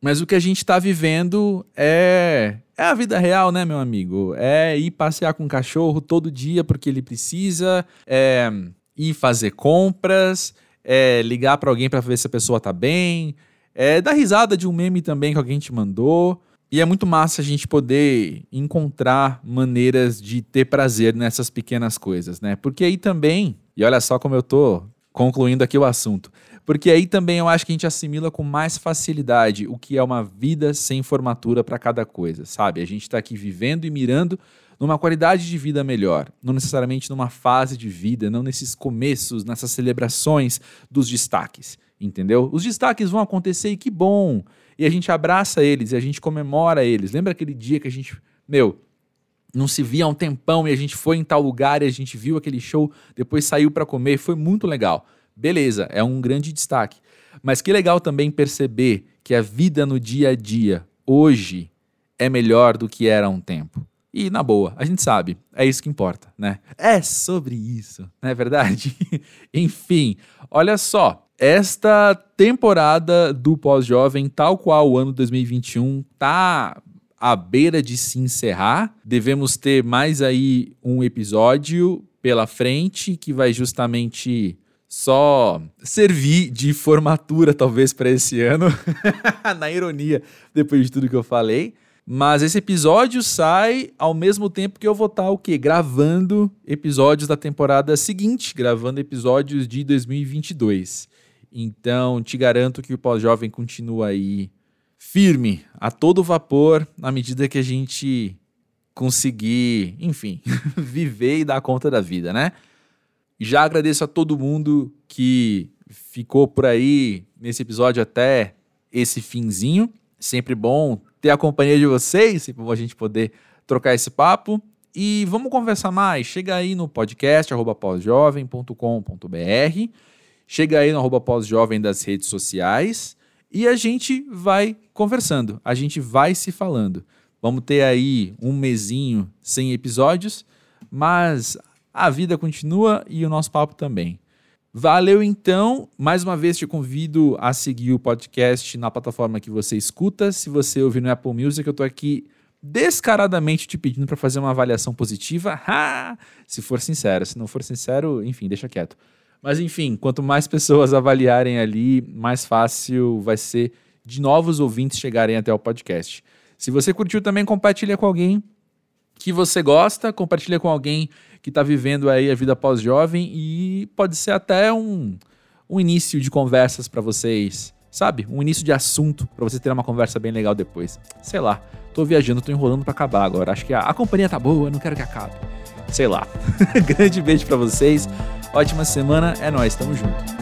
mas o que a gente está vivendo é, é a vida real, né, meu amigo? É ir passear com o cachorro todo dia porque ele precisa, é ir fazer compras, é ligar para alguém para ver se a pessoa tá bem, é dar risada de um meme também que alguém te mandou. E é muito massa a gente poder encontrar maneiras de ter prazer nessas pequenas coisas, né? Porque aí também, e olha só como eu tô concluindo aqui o assunto, porque aí também eu acho que a gente assimila com mais facilidade o que é uma vida sem formatura para cada coisa, sabe? A gente está aqui vivendo e mirando numa qualidade de vida melhor, não necessariamente numa fase de vida, não nesses começos, nessas celebrações dos destaques entendeu? Os destaques vão acontecer e que bom. E a gente abraça eles e a gente comemora eles. Lembra aquele dia que a gente, meu, não se via há um tempão e a gente foi em tal lugar e a gente viu aquele show, depois saiu para comer, foi muito legal. Beleza, é um grande destaque. Mas que legal também perceber que a vida no dia a dia, hoje, é melhor do que era há um tempo. E na boa, a gente sabe, é isso que importa, né? É sobre isso, não é verdade? Enfim, olha só, esta temporada do Pós-Jovem, tal qual o ano 2021, tá à beira de se encerrar. Devemos ter mais aí um episódio pela frente que vai justamente só servir de formatura, talvez, para esse ano. Na ironia, depois de tudo que eu falei. Mas esse episódio sai ao mesmo tempo que eu vou estar o quê? Gravando episódios da temporada seguinte, gravando episódios de 2022. Então, te garanto que o pós-jovem continua aí firme, a todo vapor, na medida que a gente conseguir, enfim, viver e dar conta da vida, né? Já agradeço a todo mundo que ficou por aí nesse episódio até esse finzinho. Sempre bom ter a companhia de vocês, sempre bom a gente poder trocar esse papo. E vamos conversar mais. Chega aí no podcast pósjovem.com.br. Chega aí no arroba pós-jovem das redes sociais e a gente vai conversando, a gente vai se falando. Vamos ter aí um mesinho sem episódios, mas a vida continua e o nosso papo também. Valeu então, mais uma vez te convido a seguir o podcast na plataforma que você escuta. Se você ouvir no Apple Music, eu estou aqui descaradamente te pedindo para fazer uma avaliação positiva. Ha! Se for sincero, se não for sincero, enfim, deixa quieto. Mas enfim, quanto mais pessoas avaliarem ali, mais fácil vai ser de novos ouvintes chegarem até o podcast. Se você curtiu também, compartilha com alguém que você gosta, compartilha com alguém que está vivendo aí a vida pós-jovem e pode ser até um, um início de conversas para vocês, sabe? Um início de assunto para você ter uma conversa bem legal depois. Sei lá, tô viajando, tô enrolando para acabar agora. Acho que a, a companhia tá boa, não quero que acabe. Sei lá. Grande beijo para vocês. Ótima semana, é nós, tamo junto.